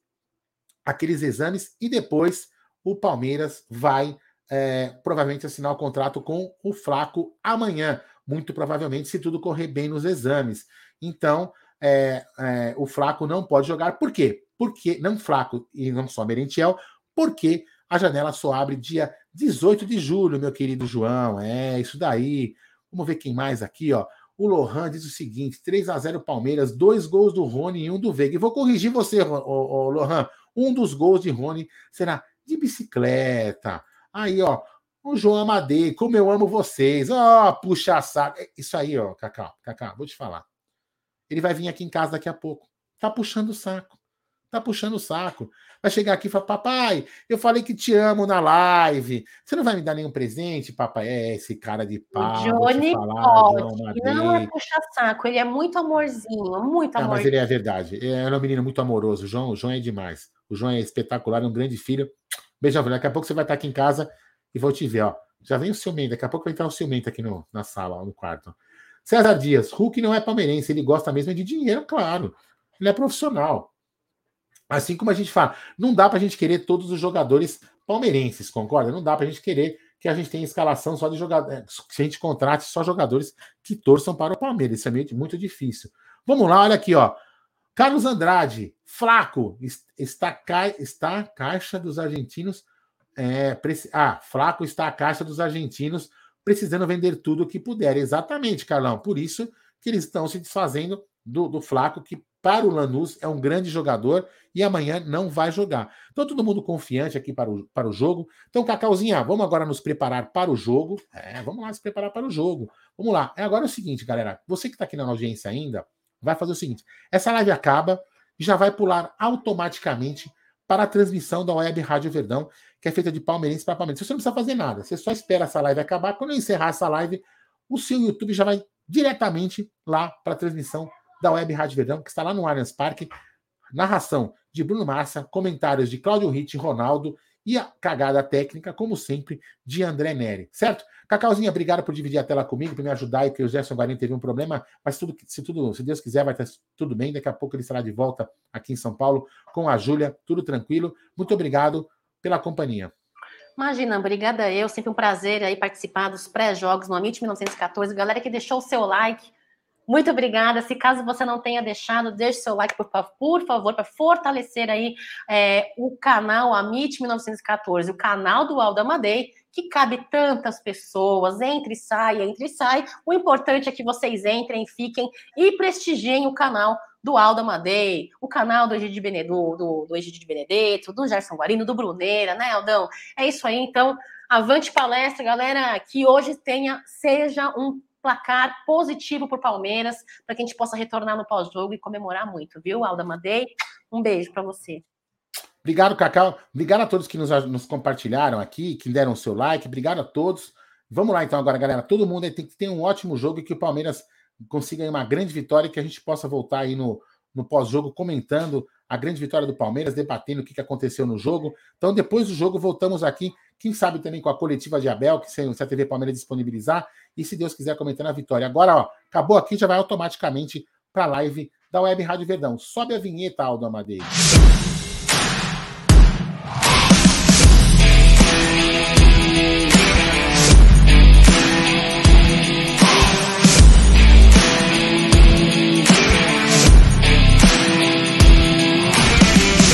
aqueles exames, e depois o Palmeiras vai é, provavelmente assinar o contrato com o Flaco amanhã, muito provavelmente, se tudo correr bem nos exames. Então, é, é, o Flaco não pode jogar. Por quê? Porque, não Flaco e não só Merentiel, porque a janela só abre dia 18 de julho, meu querido João. É, isso daí. Vamos ver quem mais aqui, ó. O Lohan diz o seguinte: 3 a 0 Palmeiras, dois gols do Rony e um do Veiga. E vou corrigir você, Lohan. Um dos gols de Rony será de bicicleta. Aí, ó. O João Amadei, como eu amo vocês. Ó, oh, puxa saco. É isso aí, ó, Cacau. Cacau, vou te falar. Ele vai vir aqui em casa daqui a pouco. Tá puxando o saco. Tá puxando o saco. Vai chegar aqui e falar, papai, eu falei que te amo na live. Você não vai me dar nenhum presente, papai? É, esse cara de pau. Johnny falar, pode. Não é puxar saco, ele é muito amorzinho, muito amorzinho. mas ele é verdade. É um menino muito amoroso. O João, o João é demais. O João é espetacular, é um grande filho. Beijão, daqui a pouco você vai estar aqui em casa e vou te ver, ó. Já vem o ciumento, daqui a pouco vai entrar o ciumento aqui no, na sala, ó, no quarto. César Dias, Hulk não é palmeirense, ele gosta mesmo de dinheiro, claro. Ele é profissional. Assim como a gente fala, não dá para a gente querer todos os jogadores palmeirenses, concorda? Não dá para a gente querer que a gente tenha escalação só de jogadores, é, que a gente contrate só jogadores que torçam para o Palmeiras. Isso é muito difícil. Vamos lá, olha aqui, ó. Carlos Andrade, Flaco, está, está a caixa dos argentinos. É, ah, Flaco está a caixa dos argentinos precisando vender tudo o que puder. Exatamente, Carlão. Por isso que eles estão se desfazendo do, do Flaco, que para o Lanús é um grande jogador e amanhã não vai jogar. Então, todo mundo confiante aqui para o, para o jogo. Então, Cacauzinha, vamos agora nos preparar para o jogo. É, vamos lá se preparar para o jogo. Vamos lá. É agora é o seguinte, galera. Você que está aqui na audiência ainda, vai fazer o seguinte: essa live acaba e já vai pular automaticamente para a transmissão da Web Rádio Verdão, que é feita de palmeirense para palmeirense. Você não precisa fazer nada. Você só espera essa live acabar. Quando eu encerrar essa live, o seu YouTube já vai diretamente lá para a transmissão da Web Rádio Verdão, que está lá no Allianz Parque. Narração de Bruno Massa, comentários de Cláudio Ritt, Ronaldo e a cagada técnica, como sempre, de André Neri, certo? Cacauzinha, obrigado por dividir a tela comigo, para me ajudar e que o Gerson Guarini teve um problema, mas tudo, se tudo, se Deus quiser, vai estar tudo bem. Daqui a pouco ele estará de volta aqui em São Paulo com a Júlia, tudo tranquilo. Muito obrigado pela companhia. Imagina, obrigada eu, sempre um prazer aí participar dos pré-jogos no Amit 1914. Galera que deixou o seu like, muito obrigada. Se caso você não tenha deixado, deixe seu like, por, por favor, para fortalecer aí é, o canal Amit 1914, o canal do Aldo Amadei, que cabe tantas pessoas, entre e sai, entre e sai. O importante é que vocês entrem, fiquem e prestigiem o canal do Aldo Amadei, o canal do Egídio Benedetto, do, do Benedetto, do Gerson Guarino, do Bruneira, né, Aldão? É isso aí, então, avante palestra, galera, que hoje tenha, seja um placar positivo para o Palmeiras, para que a gente possa retornar no pós-jogo e comemorar muito, viu, Aldo Amadei? Um beijo para você. Obrigado, Cacau. Obrigado a todos que nos, nos compartilharam aqui, que deram o seu like. Obrigado a todos. Vamos lá, então, agora, galera. Todo mundo tem que ter um ótimo jogo e que o Palmeiras consiga uma grande vitória e que a gente possa voltar aí no, no pós-jogo comentando a grande vitória do Palmeiras, debatendo o que aconteceu no jogo. Então, depois do jogo, voltamos aqui, quem sabe também com a coletiva de Abel, que se a TV Palmeiras disponibilizar, e se Deus quiser comentando a vitória. Agora, ó, acabou aqui, já vai automaticamente para a live da Web Rádio Verdão. Sobe a vinheta, Aldo Amadei.